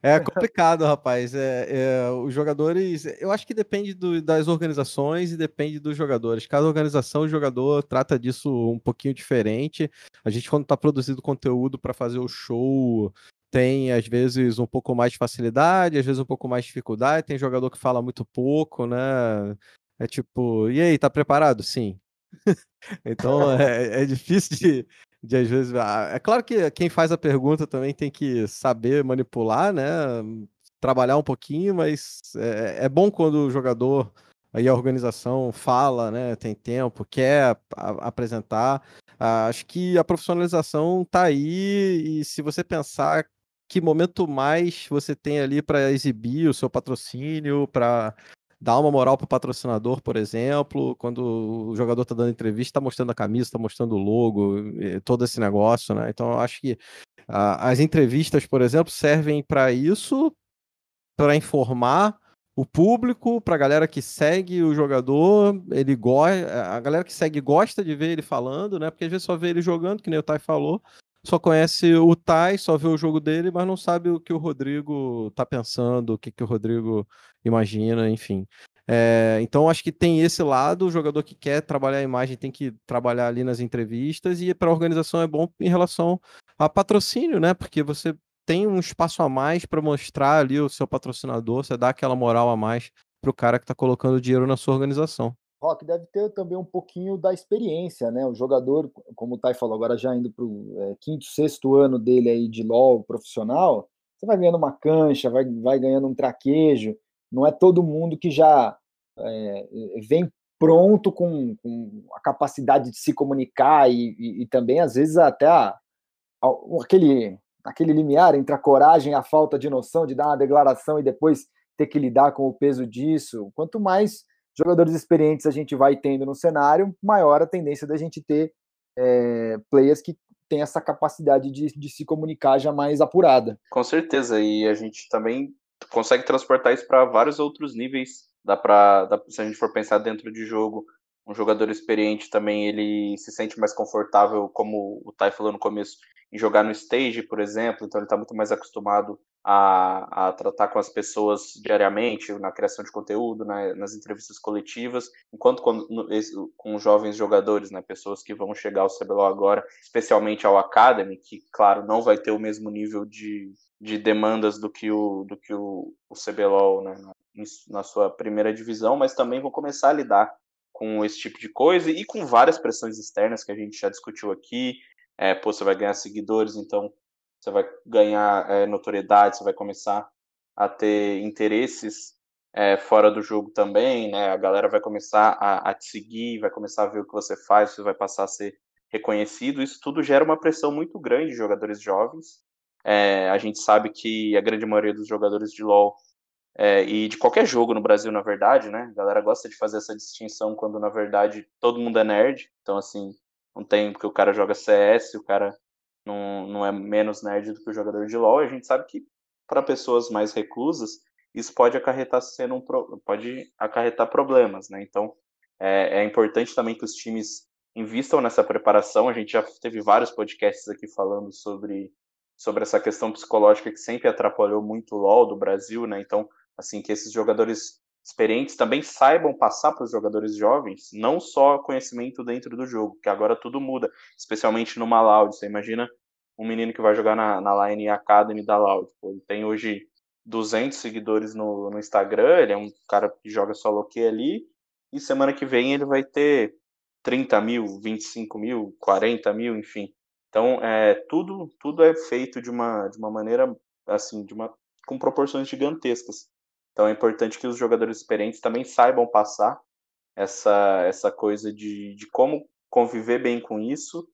é complicado, rapaz. É, é, os jogadores, eu acho que depende do, das organizações e depende dos jogadores. Cada organização e jogador trata disso um pouquinho diferente. A gente, quando tá produzindo conteúdo para fazer o show, tem às vezes um pouco mais de facilidade, às vezes um pouco mais de dificuldade. Tem jogador que fala muito pouco, né? É tipo, e aí, tá preparado? Sim. então é, é, difícil de, de às vezes. Ah, é claro que quem faz a pergunta também tem que saber manipular, né? Trabalhar um pouquinho, mas é, é bom quando o jogador aí a organização fala, né? Tem tempo, quer apresentar. Acho que a profissionalização tá aí e se você pensar que momento mais você tem ali para exibir o seu patrocínio, para dar uma moral para o patrocinador, por exemplo, quando o jogador está dando entrevista, está mostrando a camisa, está mostrando o logo, todo esse negócio, né? Então eu acho que as entrevistas, por exemplo, servem para isso, para informar o público, para a galera que segue o jogador, ele gosta, a galera que segue gosta de ver ele falando, né? Porque às vezes só vê ele jogando, que nem o Tai falou, só conhece o Tai, só vê o jogo dele, mas não sabe o que o Rodrigo tá pensando, o que, que o Rodrigo imagina, enfim. É, então acho que tem esse lado, o jogador que quer trabalhar a imagem tem que trabalhar ali nas entrevistas, e para a organização é bom em relação a patrocínio, né? Porque você tem um espaço a mais para mostrar ali o seu patrocinador, você dá aquela moral a mais para o cara que está colocando dinheiro na sua organização. Rock deve ter também um pouquinho da experiência, né? O jogador, como o Tai falou, agora já indo para o é, quinto, sexto ano dele aí de LOL profissional, você vai ganhando uma cancha, vai, vai ganhando um traquejo. Não é todo mundo que já é, vem pronto com, com, a capacidade de se comunicar e, e, e também, às vezes, até a, a, aquele, aquele limiar entre a coragem e a falta de noção de dar uma declaração e depois ter que lidar com o peso disso. Quanto mais jogadores experientes a gente vai tendo no cenário, maior a tendência da gente ter é, players que têm essa capacidade de, de se comunicar já mais apurada. Com certeza, e a gente também consegue transportar isso para vários outros níveis. Dá para, se a gente for pensar dentro de jogo, um jogador experiente também ele se sente mais confortável, como o Tai falou no começo, em jogar no stage, por exemplo, então ele está muito mais acostumado a, a, tratar com as pessoas diariamente, na criação de conteúdo, na, nas entrevistas coletivas, enquanto com, no, com jovens jogadores, né, pessoas que vão chegar ao CBLOL agora, especialmente ao Academy, que, claro, não vai ter o mesmo nível de, de demandas do que o, do que o, o CBLOL né, na, sua primeira divisão, mas também vão começar a lidar com esse tipo de coisa e com várias pressões externas que a gente já discutiu aqui. É, pô, você vai ganhar seguidores, então você vai ganhar é, notoriedade, você vai começar a ter interesses é, fora do jogo também, né? A galera vai começar a, a, te seguir, vai começar a ver o que você faz, você vai passar a ser reconhecido. Isso tudo gera uma pressão muito grande de jogadores jovens. É, a gente sabe que a grande maioria dos jogadores de LoL é, e de qualquer jogo no Brasil, na verdade, né? A galera gosta de fazer essa distinção quando, na verdade, todo mundo é nerd. Então, assim, não tem porque o cara joga CS, o cara não, não é menos nerd do que o jogador de LoL. A gente sabe que, para pessoas mais reclusas, isso pode acarretar sendo um pode acarretar problemas, né? Então é, é, importante também que os times invistam nessa preparação. A gente já teve vários podcasts aqui falando sobre sobre essa questão psicológica que sempre atrapalhou muito o LoL do Brasil, né? Então assim, que esses jogadores experientes também saibam passar para os jogadores jovens, não só conhecimento dentro do jogo, que agora tudo muda, especialmente numa Loud. Você imagina um menino que vai jogar na, na Line Academy da Loud. Ele tem hoje 200 seguidores no, no Instagram, ele é um cara que joga solo que ali, e semana que vem ele vai ter 30 mil, 25 mil, 40 mil, enfim. Então, é, tudo, tudo é feito de uma, de uma maneira, assim, de uma, com proporções gigantescas. Então é importante que os jogadores experientes também saibam passar essa, essa coisa de, de como conviver bem com isso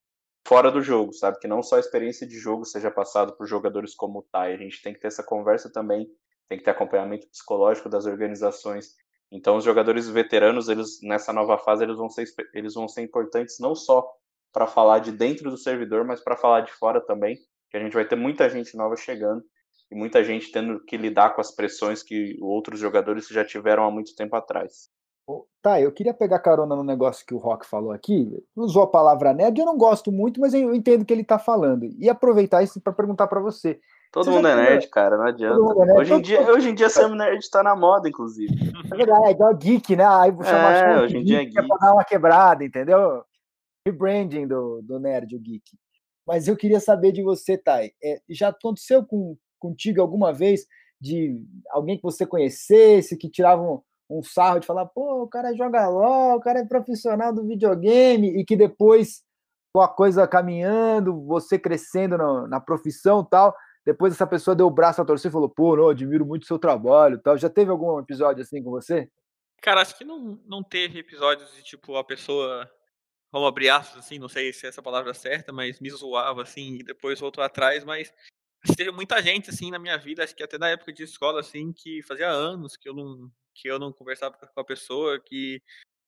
fora do jogo, sabe? Que não só a experiência de jogo seja passada por jogadores como o Tai. A gente tem que ter essa conversa também, tem que ter acompanhamento psicológico das organizações. Então os jogadores veteranos, eles nessa nova fase, eles vão ser, eles vão ser importantes não só para falar de dentro do servidor, mas para falar de fora também, que a gente vai ter muita gente nova chegando e muita gente tendo que lidar com as pressões que outros jogadores já tiveram há muito tempo atrás. Tá, eu queria pegar carona no negócio que o Rock falou aqui. Usou a palavra nerd, eu não gosto muito, mas eu entendo o que ele tá falando. E aproveitar isso para perguntar para você. Todo você mundo é nerd, cara, não adianta. É nerd, hoje, em dia, hoje em dia ser nerd tá na moda, inclusive. É verdade, é igual geek, né? Aí você é, hoje em dia é geek. É pra dar uma quebrada, entendeu? Rebranding do, do nerd, o geek. Mas eu queria saber de você, Thay. É, já aconteceu com, contigo alguma vez de alguém que você conhecesse, que tirava um, um sarro de falar, pô, o cara joga LOL, o cara é profissional do videogame, e que depois, com a coisa caminhando, você crescendo na, na profissão tal, depois essa pessoa deu o braço a torcer e falou, pô, não, admiro muito o seu trabalho tal. Já teve algum episódio assim com você? Cara, acho que não, não teve episódios de tipo a pessoa, vamos abrir aspas assim, não sei se é essa palavra certa, mas me zoava assim e depois voltou atrás, mas teve muita gente assim na minha vida, acho que até na época de escola assim, que fazia anos que eu não que eu não conversava com a pessoa, que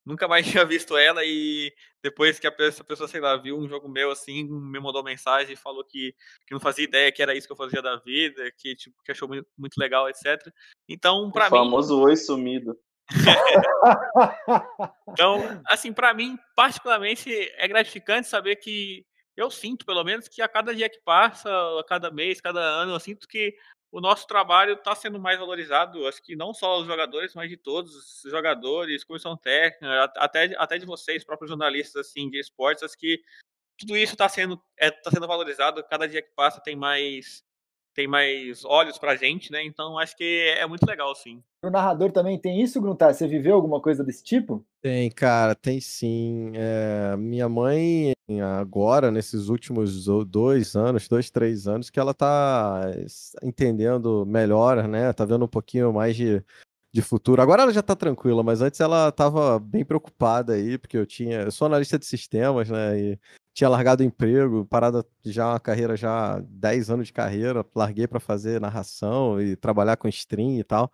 nunca mais tinha visto ela e depois que a pessoa, sei lá, viu um jogo meu assim, me mandou mensagem e falou que, que não fazia ideia que era isso que eu fazia da vida, que tipo que achou muito, muito legal, etc. Então, para mim, o famoso oi sumido. então, assim, para mim, particularmente é gratificante saber que eu sinto, pelo menos, que a cada dia que passa, a cada mês, cada ano, eu sinto que o nosso trabalho está sendo mais valorizado, acho que não só os jogadores, mas de todos os jogadores, comissão técnica, até, até de vocês, próprios jornalistas assim, de esportes, acho que tudo isso está sendo, é, tá sendo valorizado, cada dia que passa tem mais tem mais olhos pra gente, né? Então acho que é muito legal, sim. O narrador também tem isso, Gruntar? Você viveu alguma coisa desse tipo? Tem, cara, tem sim. É, minha mãe, agora, nesses últimos dois anos, dois, três anos, que ela tá entendendo melhor, né? Tá vendo um pouquinho mais de, de futuro. Agora ela já tá tranquila, mas antes ela tava bem preocupada aí, porque eu tinha. Eu sou analista de sistemas, né? E tinha largado o emprego, parada já uma carreira já 10 anos de carreira, larguei para fazer narração e trabalhar com stream e tal.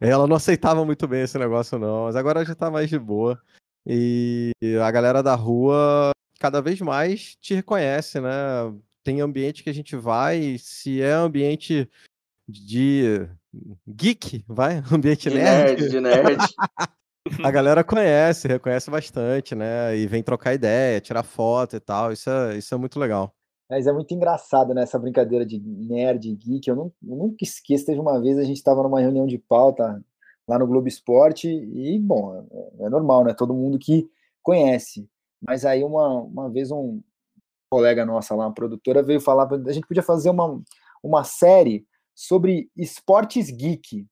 Ela não aceitava muito bem esse negócio não, mas agora já tá mais de boa. E a galera da rua cada vez mais te reconhece, né? Tem ambiente que a gente vai, se é ambiente de geek, vai, ambiente nerd. nerd, de nerd. a galera conhece, reconhece bastante, né? E vem trocar ideia, tirar foto e tal. Isso é, isso é muito legal. Mas é muito engraçado, né? Essa brincadeira de nerd, geek. Eu, não, eu nunca esqueço. Teve uma vez a gente estava numa reunião de pauta lá no Globo Esporte e, bom, é, é normal, né? Todo mundo que conhece. Mas aí uma, uma vez um colega nossa lá, uma produtora, veio falar a gente podia fazer uma, uma série sobre esportes geek.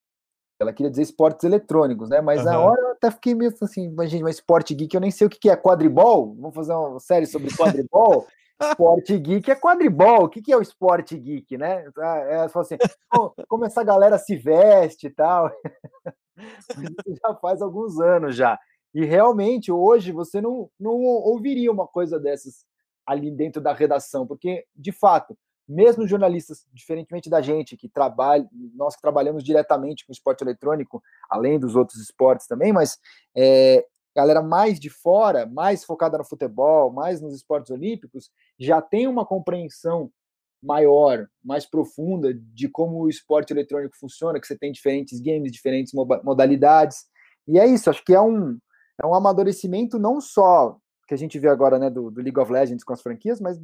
Ela queria dizer esportes eletrônicos, né? Mas na Aham. hora eu até fiquei meio assim, mas gente, mas esporte geek eu nem sei o que que é quadribol. Vamos fazer uma série sobre quadribol? Esporte geek é quadribol. O que que é o esporte geek, né? Ah, Ela falou assim, "Pô, como essa galera se veste e tal. Isso já faz alguns anos já. E realmente hoje você não, não ouviria uma coisa dessas ali dentro da redação, porque de fato, mesmo jornalistas, diferentemente da gente que trabalha, nós que trabalhamos diretamente com esporte eletrônico, além dos outros esportes também, mas é, galera mais de fora, mais focada no futebol, mais nos esportes olímpicos, já tem uma compreensão maior, mais profunda de como o esporte eletrônico funciona, que você tem diferentes games, diferentes modalidades. E é isso, acho que é um, é um amadurecimento não só que a gente vê agora né, do, do League of Legends com as franquias, mas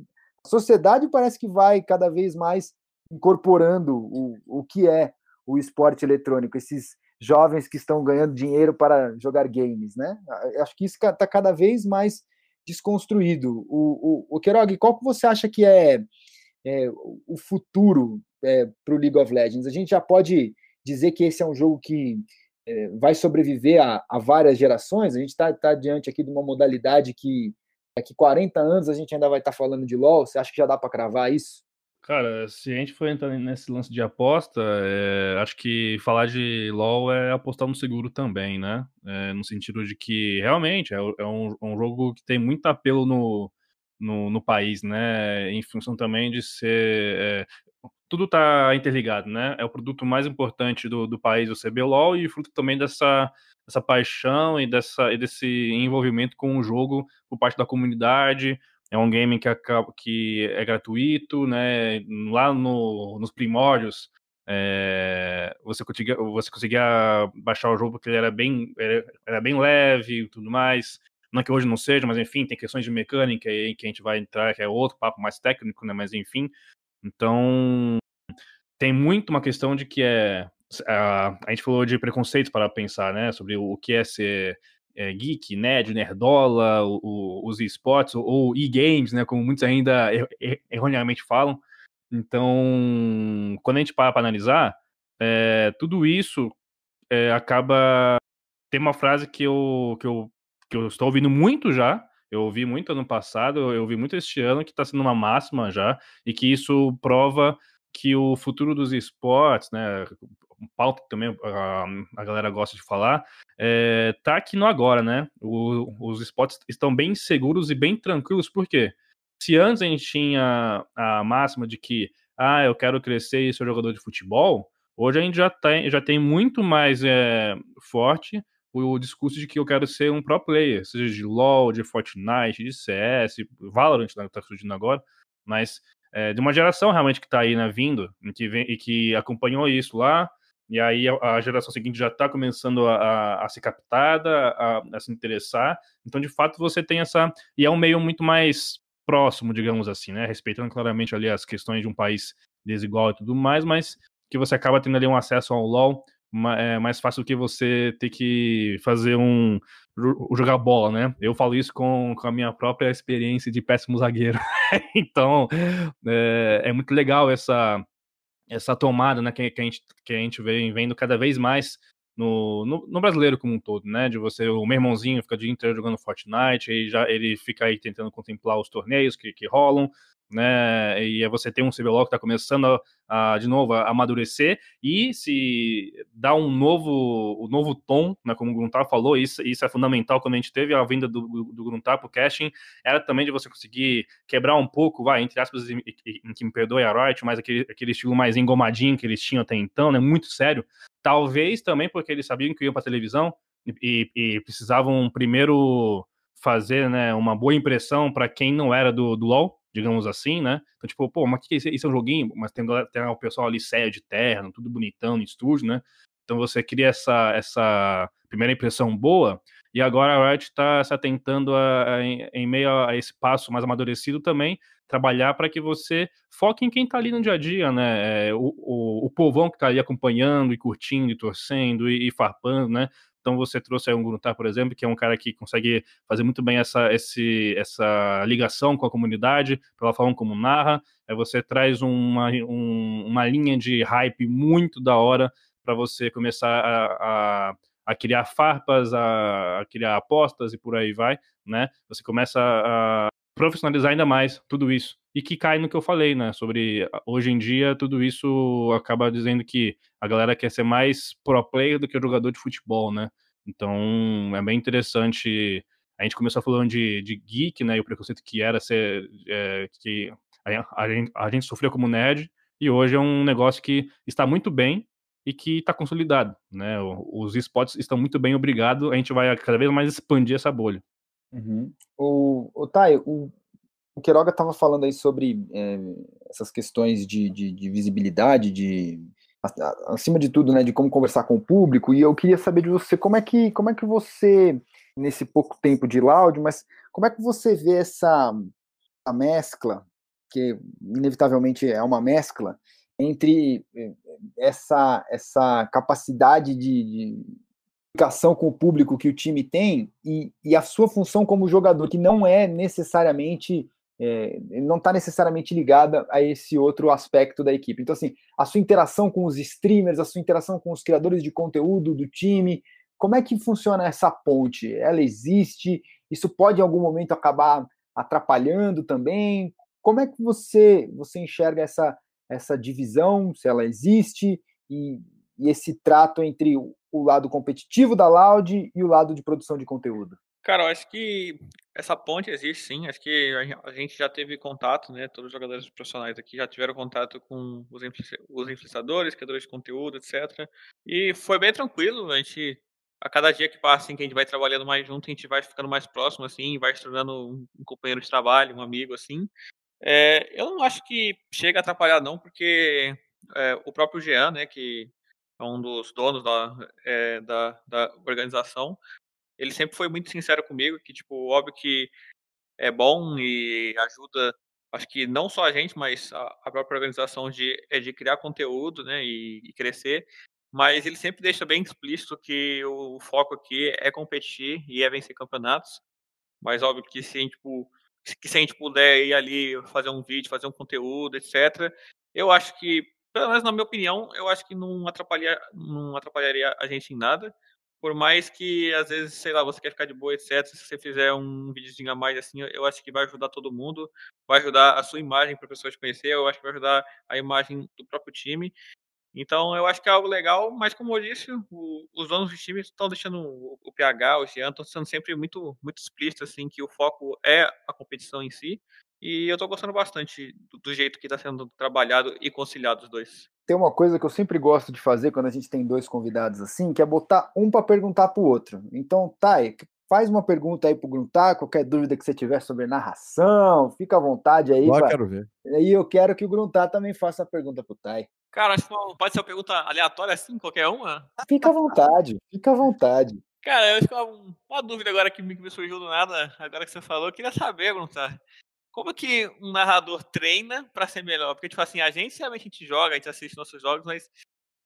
a sociedade parece que vai cada vez mais incorporando o, o que é o esporte eletrônico, esses jovens que estão ganhando dinheiro para jogar games, né? Acho que isso está cada vez mais desconstruído. O, o, o qual que você acha que é, é, o futuro para o League of Legends? A gente já pode dizer que esse é um jogo que é, vai sobreviver a, a várias gerações? A gente está tá diante aqui de uma modalidade que daqui 40 anos a gente ainda vai estar falando de LoL. Você acha que já dá para cravar isso? Cara, se a gente for entrar nesse lance de aposta, é, acho que falar de LoL é apostar no seguro também, né? É, no sentido de que realmente é, é um, um jogo que tem muito apelo no, no, no país, né? Em função também de ser. É, tudo tá interligado, né? É o produto mais importante do, do país, o CBLOL, e fruto também dessa, dessa paixão e, dessa, e desse envolvimento com o jogo por parte da comunidade. É um game que, que é gratuito, né? Lá no, nos primórdios, é, você, conseguia, você conseguia baixar o jogo porque ele era bem, era, era bem leve e tudo mais. Não que hoje não seja, mas enfim, tem questões de mecânica aí que a gente vai entrar, que é outro papo mais técnico, né? Mas enfim. Então, tem muito uma questão de que é. A, a gente falou de preconceito para pensar, né? Sobre o, o que é ser é, geek, nerd, nerdola, o, o, os esportes, ou, ou e-games, né? Como muitos ainda er, er, erroneamente falam. Então, quando a gente para para analisar, é, tudo isso é, acaba. Tem uma frase que eu, que, eu, que eu estou ouvindo muito já. Eu ouvi muito ano passado, eu ouvi muito este ano, que está sendo uma máxima já, e que isso prova que o futuro dos esportes, né, pauta que também a, a, galera gosta de falar, é, tá aqui no agora, né? O, os esportes estão bem seguros e bem tranquilos, por quê? Se antes a gente tinha a máxima de que, ah, eu quero crescer e ser jogador de futebol, hoje a gente já tem, já tem muito mais é, forte o discurso de que eu quero ser um pro player, seja de LoL, de Fortnite, de CS, Valorant, né, que tá surgindo agora, mas é, de uma geração realmente que está aí né, vindo e que, vem, e que acompanhou isso lá, e aí a, a geração seguinte já está começando a, a, a, ser captada, a, a, se interessar. Então, de fato, você tem essa. E é um meio muito mais próximo, digamos assim, né? Respeitando claramente ali as questões de um país desigual e tudo mais, mas que você acaba tendo ali um acesso ao LoL é mais fácil do que você ter que fazer um jogar bola, né? Eu falo isso com, com a minha própria experiência de péssimo zagueiro. então é, é, muito legal essa essa tomada, né? Que, que, a gente que a gente vem vendo cada vez mais no, no, no, brasileiro como um todo, né? De você, o meu irmãozinho fica o dia inteiro jogando Fortnite, e já ele fica aí tentando contemplar os torneios que, que rolam, né? E você tem um CBLOL que está começando a, a, de novo a amadurecer e se dá um novo, um novo tom, né? Como o Gruntar falou, isso, isso é fundamental quando a gente teve a vinda do, do, Gruntar para o caching, era também de você conseguir quebrar um pouco, vai, entre aspas, em, em que me perdoe a Riot, mas aquele, aquele estilo mais engomadinho que eles tinham até então, né? Muito sério. Talvez também porque eles sabiam que iam para televisão e, e precisavam primeiro fazer né, uma boa impressão para quem não era do, do LoL, digamos assim, né? Então, tipo, pô, mas que, isso é um joguinho? Mas tem, tem o pessoal ali sério de terno, tudo bonitão no estúdio, né? Então você cria essa, essa primeira impressão boa, e agora a Riot está se atentando a, a, em, em, meio a esse passo mais amadurecido também, trabalhar para que você foque em quem está ali no dia a dia, né? É, o, o, o povão que está ali acompanhando e curtindo e torcendo e, e farpando, né? Então você trouxe aí um Gruntar, por exemplo, que é um cara que consegue fazer muito bem essa, esse, essa ligação com a comunidade, pela forma como narra. Aí você traz uma, um, uma linha de hype muito da hora para você começar a, a, a, criar farpas, a, a, criar apostas e por aí vai, né? Você começa a profissionalizar ainda mais tudo isso. E que cai no que eu falei, né? Sobre hoje em dia, tudo isso acaba dizendo que a galera quer ser mais pro player do que jogador de futebol, né? Então é bem interessante. A gente começou falando de, de geek, né? E o preconceito que era ser. É, que a, a, gente, a gente sofria como nerd, e hoje é um negócio que está muito bem e que está consolidado, né? Os esportes estão muito bem, obrigado. A gente vai cada vez mais expandir essa bolha. Uhum. O, o Thay, o, o Queiroga estava falando aí sobre é, essas questões de, de, de, visibilidade, de acima de tudo, né, de como conversar com o público. E eu queria saber de você como é que como é que você nesse pouco tempo de loud, mas como é que você vê essa a mescla que inevitavelmente é uma mescla entre eh, essa essa capacidade de, de comunicação com o público que o time tem e, e, a sua função como jogador, que não é necessariamente, é, não está necessariamente ligada a esse outro aspecto da equipe. Então, assim, a sua interação com os streamers, a sua interação com os criadores de conteúdo do time, como é que funciona essa ponte? Ela existe? Isso pode em algum momento acabar atrapalhando também? Como é que você, você enxerga essa, essa divisão, se ela existe, e, e esse trato entre o lado competitivo da Loud e o lado de produção de conteúdo? Cara, eu acho que essa ponte existe sim. Acho que a gente já teve contato, né? Todos os jogadores profissionais aqui já tiveram contato com os, influenciadores, criadores de conteúdo, etc. E foi bem tranquilo. A gente, a cada dia que passa, assim, que a gente vai trabalhando mais junto, a gente vai ficando mais próximo, assim, vai se tornando um companheiro de trabalho, um amigo, assim. É, eu não acho que chega a atrapalhar, não, porque é, o próprio Jean, né, que é um dos donos da, é, da, da organização, ele sempre foi muito sincero comigo, que, tipo, óbvio que é bom e ajuda, acho que não só a gente, mas a, a própria organização de, é de criar conteúdo, né, e, e, crescer, mas ele sempre deixa bem explícito que o, o foco aqui é competir e é vencer campeonatos, mas óbvio que se a gente, tipo, que se a gente puder ir ali fazer um vídeo, fazer um conteúdo, etc., eu acho que pelo menos na minha opinião, eu acho que não, atrapalharia, não atrapalharia a gente em nada. Por mais que, às vezes, sei lá, você quer ficar de boa, etc. Se você fizer um videozinho a mais, assim, eu acho que vai ajudar todo mundo. Vai ajudar a sua imagem para pessoas conhecer. Eu acho que vai ajudar a imagem do próprio time. Então, eu acho que é algo legal, mas como eu disse, o, os donos dos times estão deixando o, o, PH, o Jean, estão sendo sempre muito, muito explícitos, assim, que o foco é a competição em si. E eu tô gostando bastante do, do jeito que está sendo trabalhado e conciliado os dois. Tem uma coisa que eu sempre gosto de fazer quando a gente tem dois convidados assim, que é botar um para perguntar para o outro. Então, Thay, faz uma pergunta aí pro Gruntar, qualquer dúvida que você tiver sobre narração, fica à vontade aí. Agora quero ver. E eu quero que o Gruntar também faça a pergunta pro Thay. Cara, acho que pode ser uma pergunta aleatória assim, qualquer uma? Fica à vontade, fica à vontade. Cara, eu acho que uma, uma dúvida agora que me, surgiu do nada, agora que você falou, eu queria saber, Gruntar. Como que um narrador treina para ser melhor? Porque, tipo assim, a gente realmente a gente joga, a gente assiste nossos jogos, mas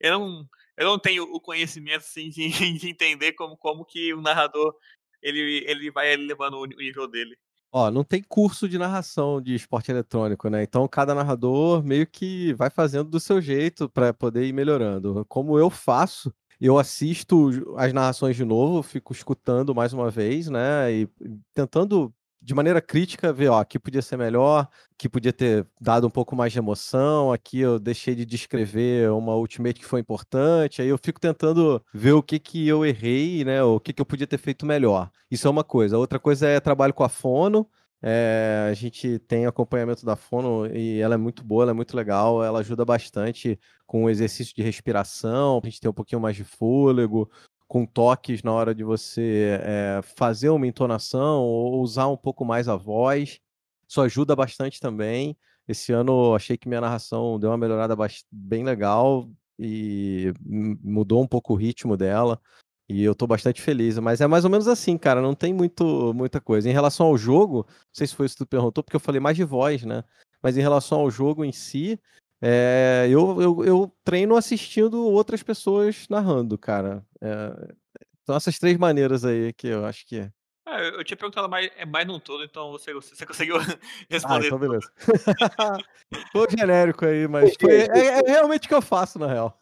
eu não, eu não tenho o conhecimento assim, de, de entender como, como que o narrador ele, ele vai levando o nível dele. Ó, não tem curso de narração de esporte eletrônico, né? Então cada narrador meio que vai fazendo do seu jeito para poder ir melhorando. Como eu faço, eu assisto as narrações de novo, fico escutando mais uma vez, né? E tentando de maneira crítica, ver, ó, aqui podia ser melhor, que podia ter dado um pouco mais de emoção, aqui eu deixei de descrever uma ultimate que foi importante, aí eu fico tentando ver o que que eu errei, né, o que que eu podia ter feito melhor. Isso é uma coisa. Outra coisa é trabalho com a Fono, é, a gente tem acompanhamento da Fono e ela é muito boa, ela é muito legal, ela ajuda bastante com o exercício de respiração, a gente ter um pouquinho mais de fôlego, com toques na hora de você é, fazer uma entonação ou usar um pouco mais a voz. Isso ajuda bastante também. Esse ano achei que minha narração deu uma melhorada bem legal e mudou um pouco o ritmo dela. E eu tô bastante feliz. Mas é mais ou menos assim, cara. Não tem muito, muita coisa. Em relação ao jogo, não sei se foi isso que tu perguntou, porque eu falei mais de voz, né? Mas em relação ao jogo em si, é, eu, eu, eu, treino assistindo outras pessoas narrando, cara. É, então, essas três maneiras aí que eu acho que. Ah, eu, tinha perguntado mais, é mais num todo, então você, você conseguiu Ah, responder. então beleza. Foi genérico aí, mas foi, é, é realmente o que eu faço, na real.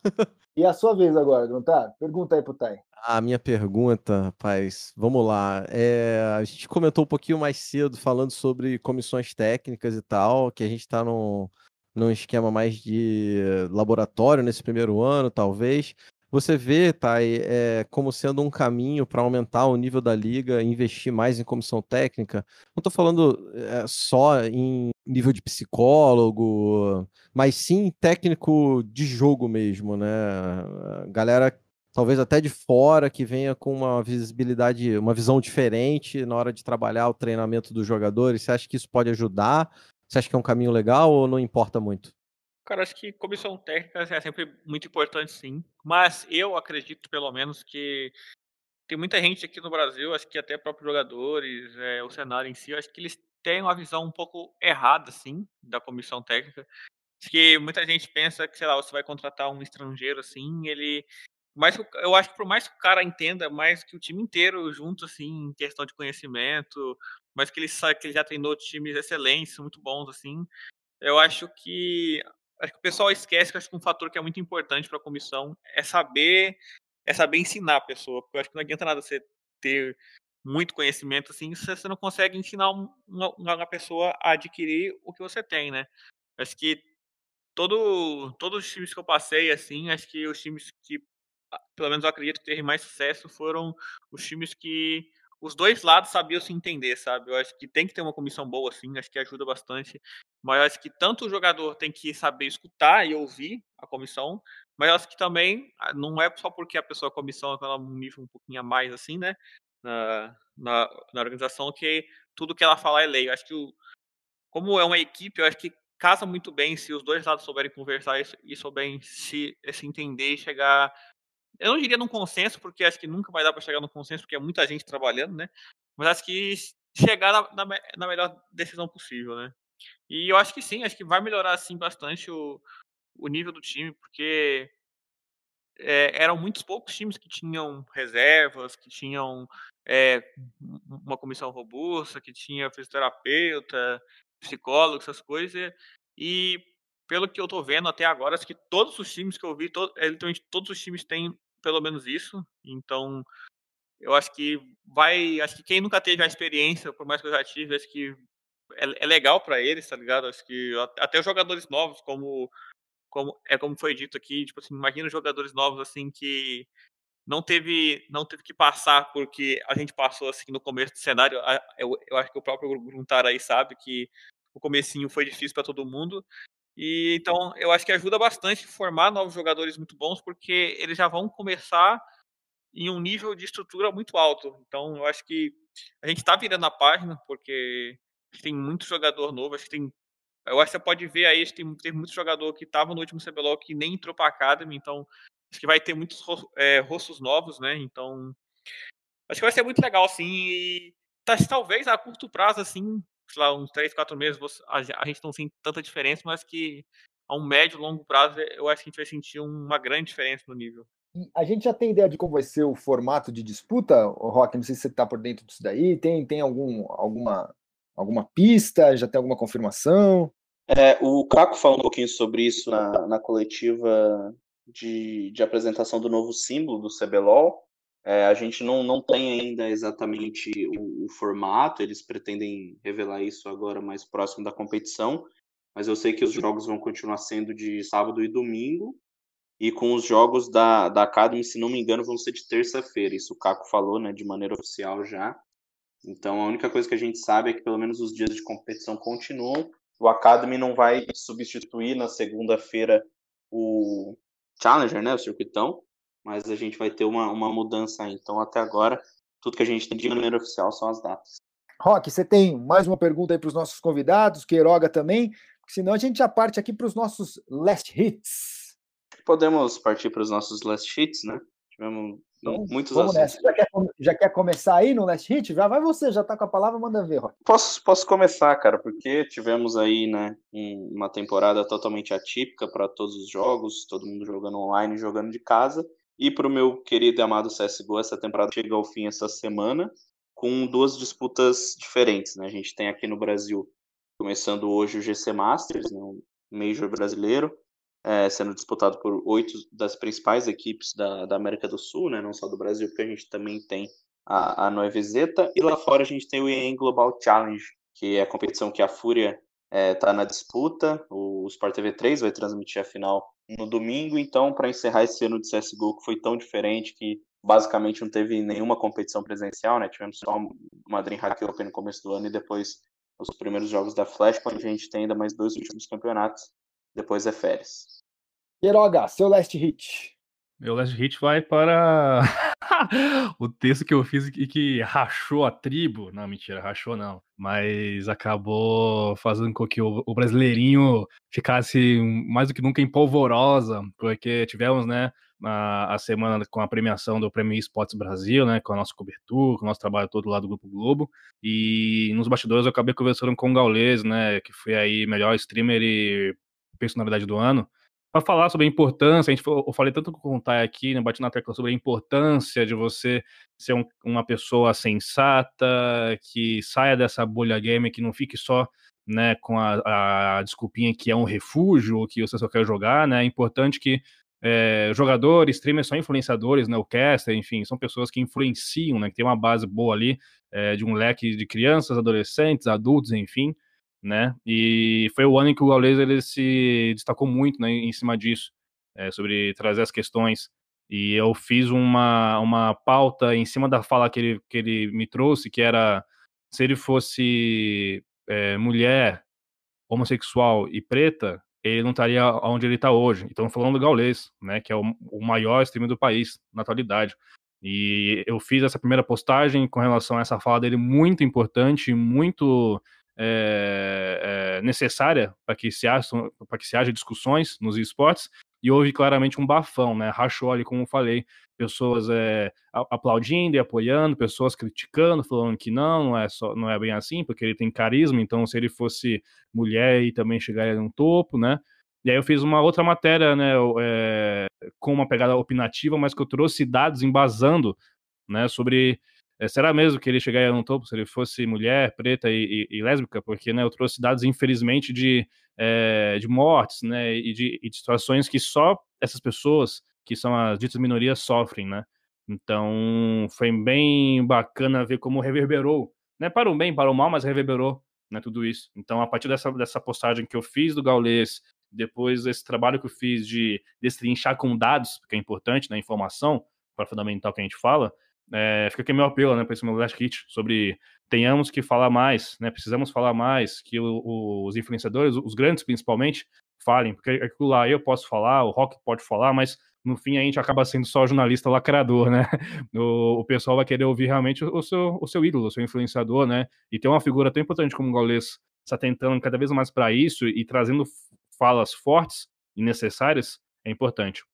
E a sua vez agora, Gruntar? Pergunta aí pro Tai. A minha pergunta, rapaz, vamos lá. É, a gente comentou um pouquinho mais cedo falando sobre comissões técnicas e tal, que a gente está num, num esquema mais de laboratório nesse primeiro ano, talvez. Você vê, Thay, é, como sendo um caminho para aumentar o nível da liga, investir mais em comissão técnica? Não estou falando é, só em nível de psicólogo, mas sim técnico de jogo mesmo, né? Galera, talvez até de fora, que venha com uma visibilidade, uma visão diferente na hora de trabalhar o treinamento dos jogadores. Você acha que isso pode ajudar? Você acha que é um caminho legal ou não importa muito? Cara, acho que comissão técnica é sempre muito importante, sim. Mas eu acredito, pelo menos, que tem muita gente aqui no Brasil, acho que até próprios jogadores, é, o cenário em si, acho que eles têm uma visão um pouco errada, assim, da comissão técnica. Acho que muita gente pensa que, sei lá, você vai contratar um estrangeiro, assim, ele. Mas eu acho que por mais que o cara entenda mais que o time inteiro junto, assim, em questão de conhecimento, mas que ele sabe que ele já treinou times excelentes, muito bons, assim, eu acho que acho que o pessoal esquece que acho que um fator que é muito importante para a comissão é saber é saber ensinar a pessoa, porque eu acho que não adianta nada você ter muito conhecimento assim, se você não consegue ensinar um- uma, uma pessoa a adquirir o que você tem, né? Acho que todo todos os times que eu passei assim, acho que os times que pelo menos eu acredito que teve mais sucesso foram os times que os dois lados sabiam se entender, sabe? Eu acho que tem que ter uma comissão boa, assim, acho que ajuda bastante. Mas eu acho que tanto o jogador tem que saber escutar e ouvir a comissão, mas eu acho que também ah, não é só porque a pessoa a comissão num nível um pouquinho a mais, assim, né? Na, na, na organização, que tudo que ela falar é lei. Eu acho que, o, como é uma equipe, eu acho que casa muito bem se os dois lados souberem conversar e, e souberem se, se entender e chegar eu não diria num consenso, porque acho que nunca vai dar para chegar num consenso, porque é muita gente trabalhando, né? Mas acho que chegar na, na, na melhor decisão possível, né? E eu acho que sim, acho que vai melhorar assim bastante o, o nível do time, porque é, eram muitos poucos times que tinham reservas, que tinham é, um- uma comissão robusta, que tinha fisioterapeuta, psicólogo, essas coisas. E pelo que eu tô vendo até agora, acho que todos os times que eu vi, to- é, literalmente todos os times têm pelo menos isso. Então, eu acho que vai. Acho que quem nunca teve a experiência, por mais que eu já tive, acho que é, é legal para eles, tá ligado? Acho que até os jogadores novos, como, como é como foi dito aqui, tipo assim, imagina os jogadores novos assim que não teve não teve que passar porque a gente passou assim no começo do cenário. Eu, eu acho que o próprio Gruntar aí sabe que o comecinho foi difícil para todo mundo. E então eu acho que ajuda bastante formar novos jogadores muito bons, porque eles já vão começar em um nível de estrutura muito alto. Então eu acho que a gente está virando a página, porque tem muito jogador novo, acho que tem. Eu acho que você pode ver aí, tem, tem muito jogador que estava no último CBLOL que nem entrou para a Academy, então acho que vai ter muitos é, rostos novos, né? Então acho que vai ser muito legal, assim, e talvez a curto prazo, assim, sei lá, uns 3, 4 meses, você- a, a gente não sente tanta diferença, mas que a um médio, longo prazo, eu acho que a gente vai sentir uma grande diferença no nível. E a gente já tem ideia de como vai ser o formato de disputa, Rock? Não sei se você está por dentro disso daí. Tem, tem algum, alguma, alguma pista? Já tem alguma confirmação? É, o Caco falou um pouquinho sobre isso na, na coletiva de, de apresentação do novo símbolo do CBLOL. É, a gente não, não tem ainda exatamente o, o formato, eles pretendem revelar isso agora mais próximo da competição, mas eu sei que os jogos vão continuar sendo de sábado e domingo, e com os jogos da, da Academy, se não me engano, vão ser de terça-feira. Isso o Caco falou, né, de maneira oficial já. Então, a única coisa que a gente sabe é que pelo menos os dias de competição continuam. O Academy não vai substituir na segunda-feira o Challenger, né, o circuitão, mas a gente vai ter uma, uma mudança aí. Então, até agora, tudo que a gente tem de maneira oficial são as datas. Rock, você tem mais uma pergunta aí para os nossos convidados, Queiroga também, senão a gente já parte aqui para os nossos last hits. Podemos partir para os nossos last hits, né? Tivemos Então, muitos Vamos assuntos. Já quer, já quer começar aí no last hit? Já vai você, já tá com a palavra, manda ver, Rock. Posso, posso começar, cara, porque tivemos aí, né, um- uma temporada totalmente atípica para todos os jogos, todo mundo jogando online, jogando de casa. E para o meu querido e amado CSGO, essa temporada chega ao fim essa semana. com duas disputas diferentes. Né? A gente tem aqui no Brasil, começando hoje o GC Masters, né? um Major brasileiro, é, sendo disputado por oito das principais equipes da, da América do Sul, né? não só do Brasil, porque a gente também tem a, a Nova Zeta, e lá fora a gente tem o EN Global Challenge, que é a competição que a Fúria está é, tá na disputa. O Sport TV 3 vai transmitir a final no domingo, então, para encerrar esse ano de CSGO, que foi tão diferente, que basicamente não teve nenhuma competição presencial, né? Tivemos só uma DreamHack Open no começo do ano e depois os primeiros jogos da Flashpoint, a gente tem ainda mais dois últimos campeonatos, depois é férias. Queiroga, seu last hit. Meu last hit vai para o texto que eu fiz e que rachou a tribo. Não, mentira, rachou não. Mas acabou fazendo com que o, o brasileirinho ficasse mais do que nunca em polvorosa, porque tivemos, né, a, a, semana com a premiação do Prêmio Esportes Brasil, né, com a nossa cobertura, com o nosso trabalho todo lá do Grupo Globo. E nos bastidores eu acabei conversando com o Gaules, né, que foi aí melhor streamer e personalidade do ano para falar sobre a importância, a gente, eu falei tanto com o Tai aqui, né, bati na tecla sobre a importância de você ser um, uma pessoa sensata, que saia dessa bolha game, que não fique só né, com a, a desculpinha que é um refúgio, que você só quer jogar, né, é importante que é, jogadores, streamers são influenciadores, né, o caster, enfim, são pessoas que influenciam, né, que tem uma base boa ali, é, de um leque de crianças, adolescentes, adultos, enfim, né? E foi o ano em que o Gaules ele se destacou muito, né, em cima disso, é, sobre trazer as questões. E eu fiz uma, uma pauta em cima da fala que ele, que ele me trouxe, que era se ele fosse é, mulher, homossexual e preta, ele não estaria onde ele está hoje. Então, falando do Gaules, né, que é o, o maior streamer do país na atualidade. E eu fiz essa primeira postagem com relação a essa fala dele muito importante, muito é, é, necessária para que, se haja, que se haja discussões nos esportes, e houve claramente um bafão, né? Rachou ali, como eu falei, pessoas é, aplaudindo e apoiando, pessoas criticando, falando que não, não é, só, não é bem assim, porque ele tem carisma, então se ele fosse mulher e também chegaria no topo, né? E aí eu fiz uma outra matéria, né, é, com uma pegada opinativa, mas que eu trouxe dados embasando, né, sobre é, será mesmo que ele chegaria no topo se ele fosse mulher, preta e, e, e lésbica? Porque né, eu trouxe dados, infelizmente, de, é, de mortes né, e de, e de situações que só essas pessoas, que são as ditas minorias, sofrem. Né? Então, foi bem bacana ver como reverberou, né, para o bem, para o mal, mas reverberou né, tudo isso. Então, a partir dessa, dessa postagem que eu fiz do Gaulês, depois desse trabalho que eu fiz de destrinchar com dados, que é importante, né, informação, para fundamental que a gente fala, é, fica aqui meu apelo, né, para esse meu last kit, sobre tenhamos que falar mais, né, precisamos falar mais, que o, o, os influenciadores, os grandes principalmente, falem, porque aquilo lá eu posso falar, o Rock pode falar, mas no fim a gente acaba sendo só jornalista lacrador, né? O, o pessoal vai querer ouvir realmente o seu, o seu ídolo, o seu influenciador, né? E ter uma figura tão importante como o Gaules está tentando cada vez mais para isso e trazendo falas fortes e necessárias é importante.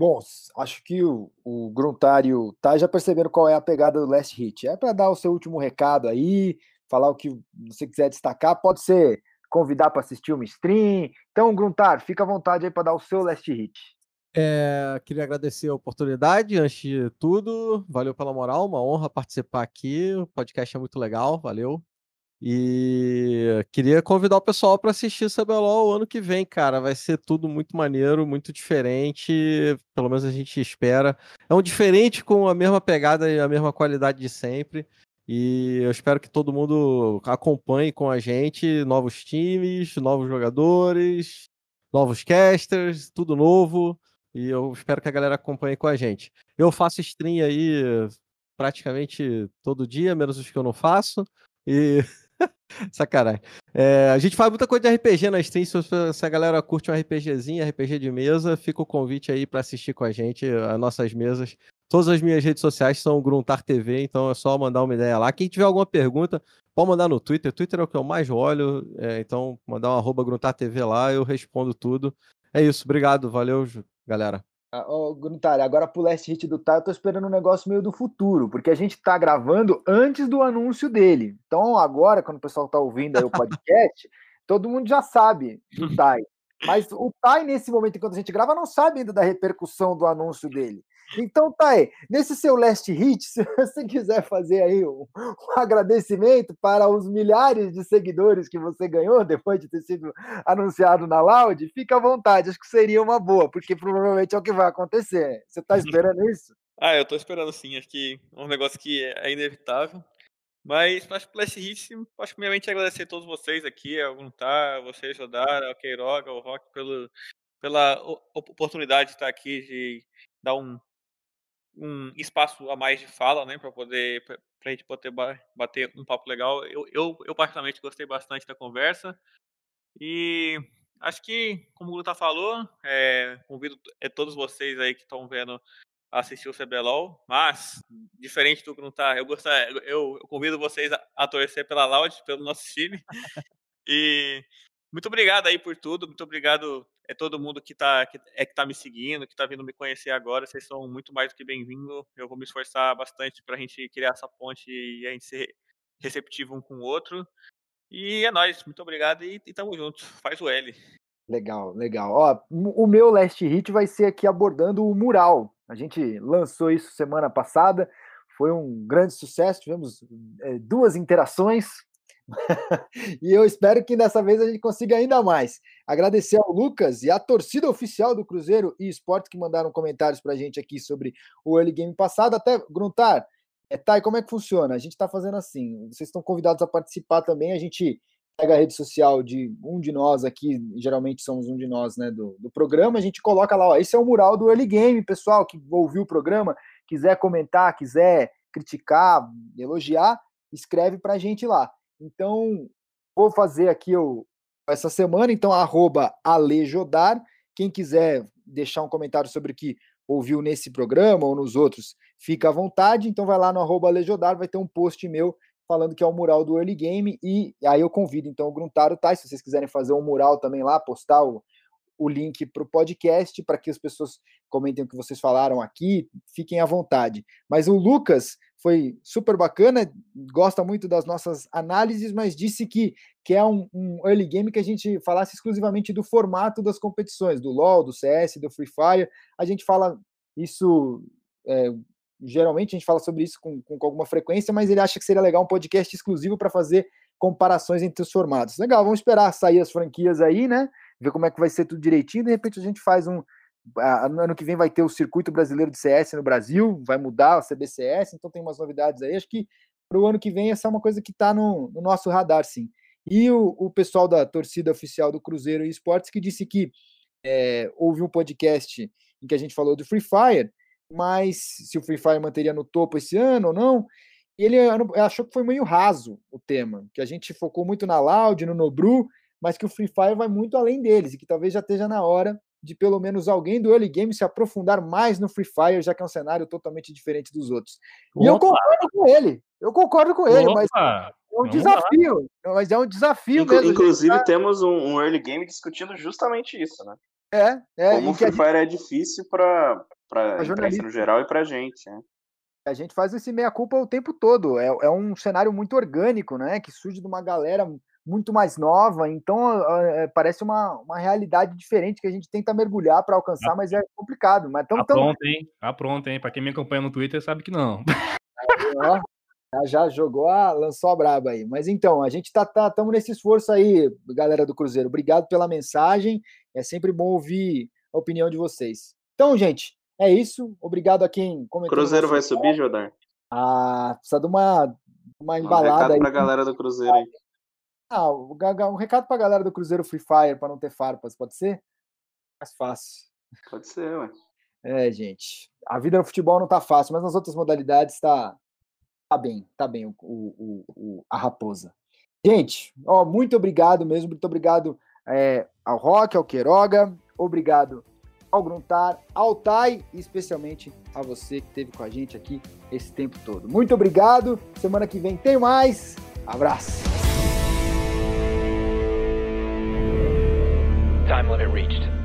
Bom, acho que o, o Gruntário tá já percebendo qual é a pegada do Last Hit. É para dar o seu último recado aí, falar o que você quiser destacar. Pode ser convidar para assistir uma stream. Então, Gruntar, fica à vontade aí para dar o seu Last Hit. É, queria agradecer a oportunidade, antes de tudo. Valeu pela moral, uma honra participar aqui. O podcast é muito legal, valeu. E queria convidar o pessoal para assistir CBLOL o ano que vem, cara. Vai ser tudo muito maneiro, muito diferente. Pelo menos a gente espera. É um diferente com a mesma pegada e a mesma qualidade de sempre. E eu espero que todo mundo acompanhe com a gente novos times, novos jogadores, novos casters, tudo novo. E eu espero que a galera acompanhe com a gente. Eu faço stream aí praticamente todo dia, menos os que eu não faço. E Sacanagem. É, a gente faz muita coisa de RPG na stream. Se a galera curte um RPGzinho, RPG de mesa, fica o convite aí para assistir com a gente as nossas mesas. Todas as minhas redes sociais são Gruntar TV, então é só mandar uma ideia lá. Quem tiver alguma pergunta, pode mandar no Twitter. Twitter é o que eu mais olho, é, então mandar um arroba Gruntar TV lá, eu respondo tudo. É isso, obrigado, valeu, galera. Oh, Gruntar, agora pro last hit do Tai, eu tô esperando um negócio meio do futuro, porque a gente tá gravando antes do anúncio dele. Então, agora, quando o pessoal tá ouvindo aí o podcast, todo mundo já sabe do Tai. Mas o Tai, nesse momento, enquanto a gente grava, não sabe ainda da repercussão do anúncio dele. Então tá aí. Nesse seu last hit, se você quiser fazer aí um, um, agradecimento para os milhares de seguidores que você ganhou depois de ter sido anunciado na Loud, fica à vontade. Acho que seria uma boa, porque provavelmente é o que vai acontecer. Você tá esperando isso? ah, eu tô esperando sim. Acho que é um negócio que é inevitável. Mas acho que Last Hit, acho que primeiramente agradecer a todos vocês aqui, ao Guntar, vocês, Jodara, ao Queiroga, ao Rock, pelo, pela oportunidade de estar aqui, de dar um, um espaço a mais de fala, né, para poder para a gente poder bater um papo legal. Eu, eu, eu particularmente gostei bastante da conversa e acho que, como o Guta falou, é, convido é, todos vocês aí que estão vendo assistir o CBLOL, mas diferente do que não tá, eu gostaria, eu, eu convido vocês a, a torcer pela Loud, pelo nosso time. e muito obrigado aí por tudo, muito obrigado é todo mundo que tá, que, é que tá me seguindo, que tá vindo me conhecer agora. Vocês são muito mais do que bem-vindos. Eu vou me esforçar bastante para a gente criar essa ponte e a gente ser receptivo um com o outro. E é nóis, muito obrigado e, e tamo junto. Faz o L. Legal, legal. Ó, o meu last hit vai ser aqui abordando o mural. A gente lançou isso semana passada, foi um grande sucesso. Tivemos é, duas interações e eu espero que dessa vez a gente consiga ainda mais. Agradecer ao Lucas e à torcida oficial do Cruzeiro e Esportes que mandaram comentários para a gente aqui sobre o early game passado. Até, Gruntar, é, Thay, como é que funciona? A gente está fazendo assim, vocês estão convidados a participar também, a gente pega a rede social de um de nós aqui, geralmente somos um de nós, né, do, do programa, a gente coloca lá, ó, esse é o mural do early game, pessoal que ouviu o programa, quiser comentar, quiser criticar, elogiar, escreve para a gente lá. Então, vou fazer aqui o, essa semana, então, arroba alejodar. Quem quiser deixar um comentário sobre o que ouviu nesse programa ou nos outros, fica à vontade. Então, vai lá no arroba alejodar, vai ter um post meu falando que é o mural do Early Game. E aí eu convido, então, o Gruntaro, tá? Se vocês quiserem fazer um mural também lá, postar o, o link para o podcast para que as pessoas comentem o que vocês falaram aqui, fiquem à vontade. Mas o Lucas foi super bacana, gosta muito das nossas análises, mas disse que, que é um, um, early game que a gente falasse exclusivamente do formato das competições, do LoL, do CS, do Free Fire. A gente fala isso, é, geralmente a gente fala sobre isso com, com, alguma frequência, mas ele acha que seria legal um podcast exclusivo para fazer comparações entre os formatos. Legal, vamos esperar sair as franquias aí, né? Ver como é que vai ser tudo direitinho. De repente a gente faz um, ano que vem vai ter o circuito brasileiro de CS no Brasil, vai mudar o CBCS, então tem umas novidades aí. Acho que para o ano que vem essa é uma coisa que está no, no, nosso radar, sim. E o, o, pessoal da torcida oficial do Cruzeiro e Esportes que disse que é, houve um podcast em que a gente falou do Free Fire, mas se o Free Fire manteria no topo esse ano ou não. Ele achou que foi meio raso o tema, que a gente focou muito na Loud, no Nobru, mas que o Free Fire vai muito além deles e que talvez já esteja na hora de pelo menos alguém do early game se aprofundar mais no Free Fire, já que é um cenário totalmente diferente dos outros. E eu concordo com ele. Eu concordo com ele, Opa. mas é um desafio. Lá. Mas é um desafio Inclu mesmo. Inclusive, tá... temos um, um, early game discutindo justamente isso, né? É, é. Como o Free Fire gente... é difícil para a imprensa no geral e para a gente, né? A gente faz esse meia-culpa o tempo todo. É, é um cenário muito orgânico, né? Que surge de uma galera muito mais nova, então é, parece uma, uma realidade diferente que a gente tenta mergulhar para alcançar, mas é complicado. Mas tão, tá pronto, hein? Tá pronto, hein? Para quem me acompanha no Twitter sabe que não. já, já jogou, a, lançou a braba aí. Mas então, a gente tá, tá tamo nesse esforço aí, galera do Cruzeiro. Obrigado pela mensagem. É sempre bom ouvir a opinião de vocês. Então, gente, é isso. Obrigado a quem comentou. Cruzeiro vai subir, Jodar? Ah, precisa de uma, uma embalada um aí. pra galera do Cruzeiro aí. Ah, um recado pra galera do Cruzeiro Free Fire para não ter farpas, pode ser? Mais fácil. Pode ser, ué. É, gente. A vida no futebol não tá fácil, mas nas outras modalidades tá, tá bem, tá bem o, o, o a raposa. Gente, ó, muito obrigado mesmo, muito obrigado é, ao Rock, ao Queiroga, obrigado ao Gruntar, ao Tai e especialmente a você que esteve com a gente aqui esse tempo todo. Muito obrigado. Semana que vem tem mais. Abraço. when it reached.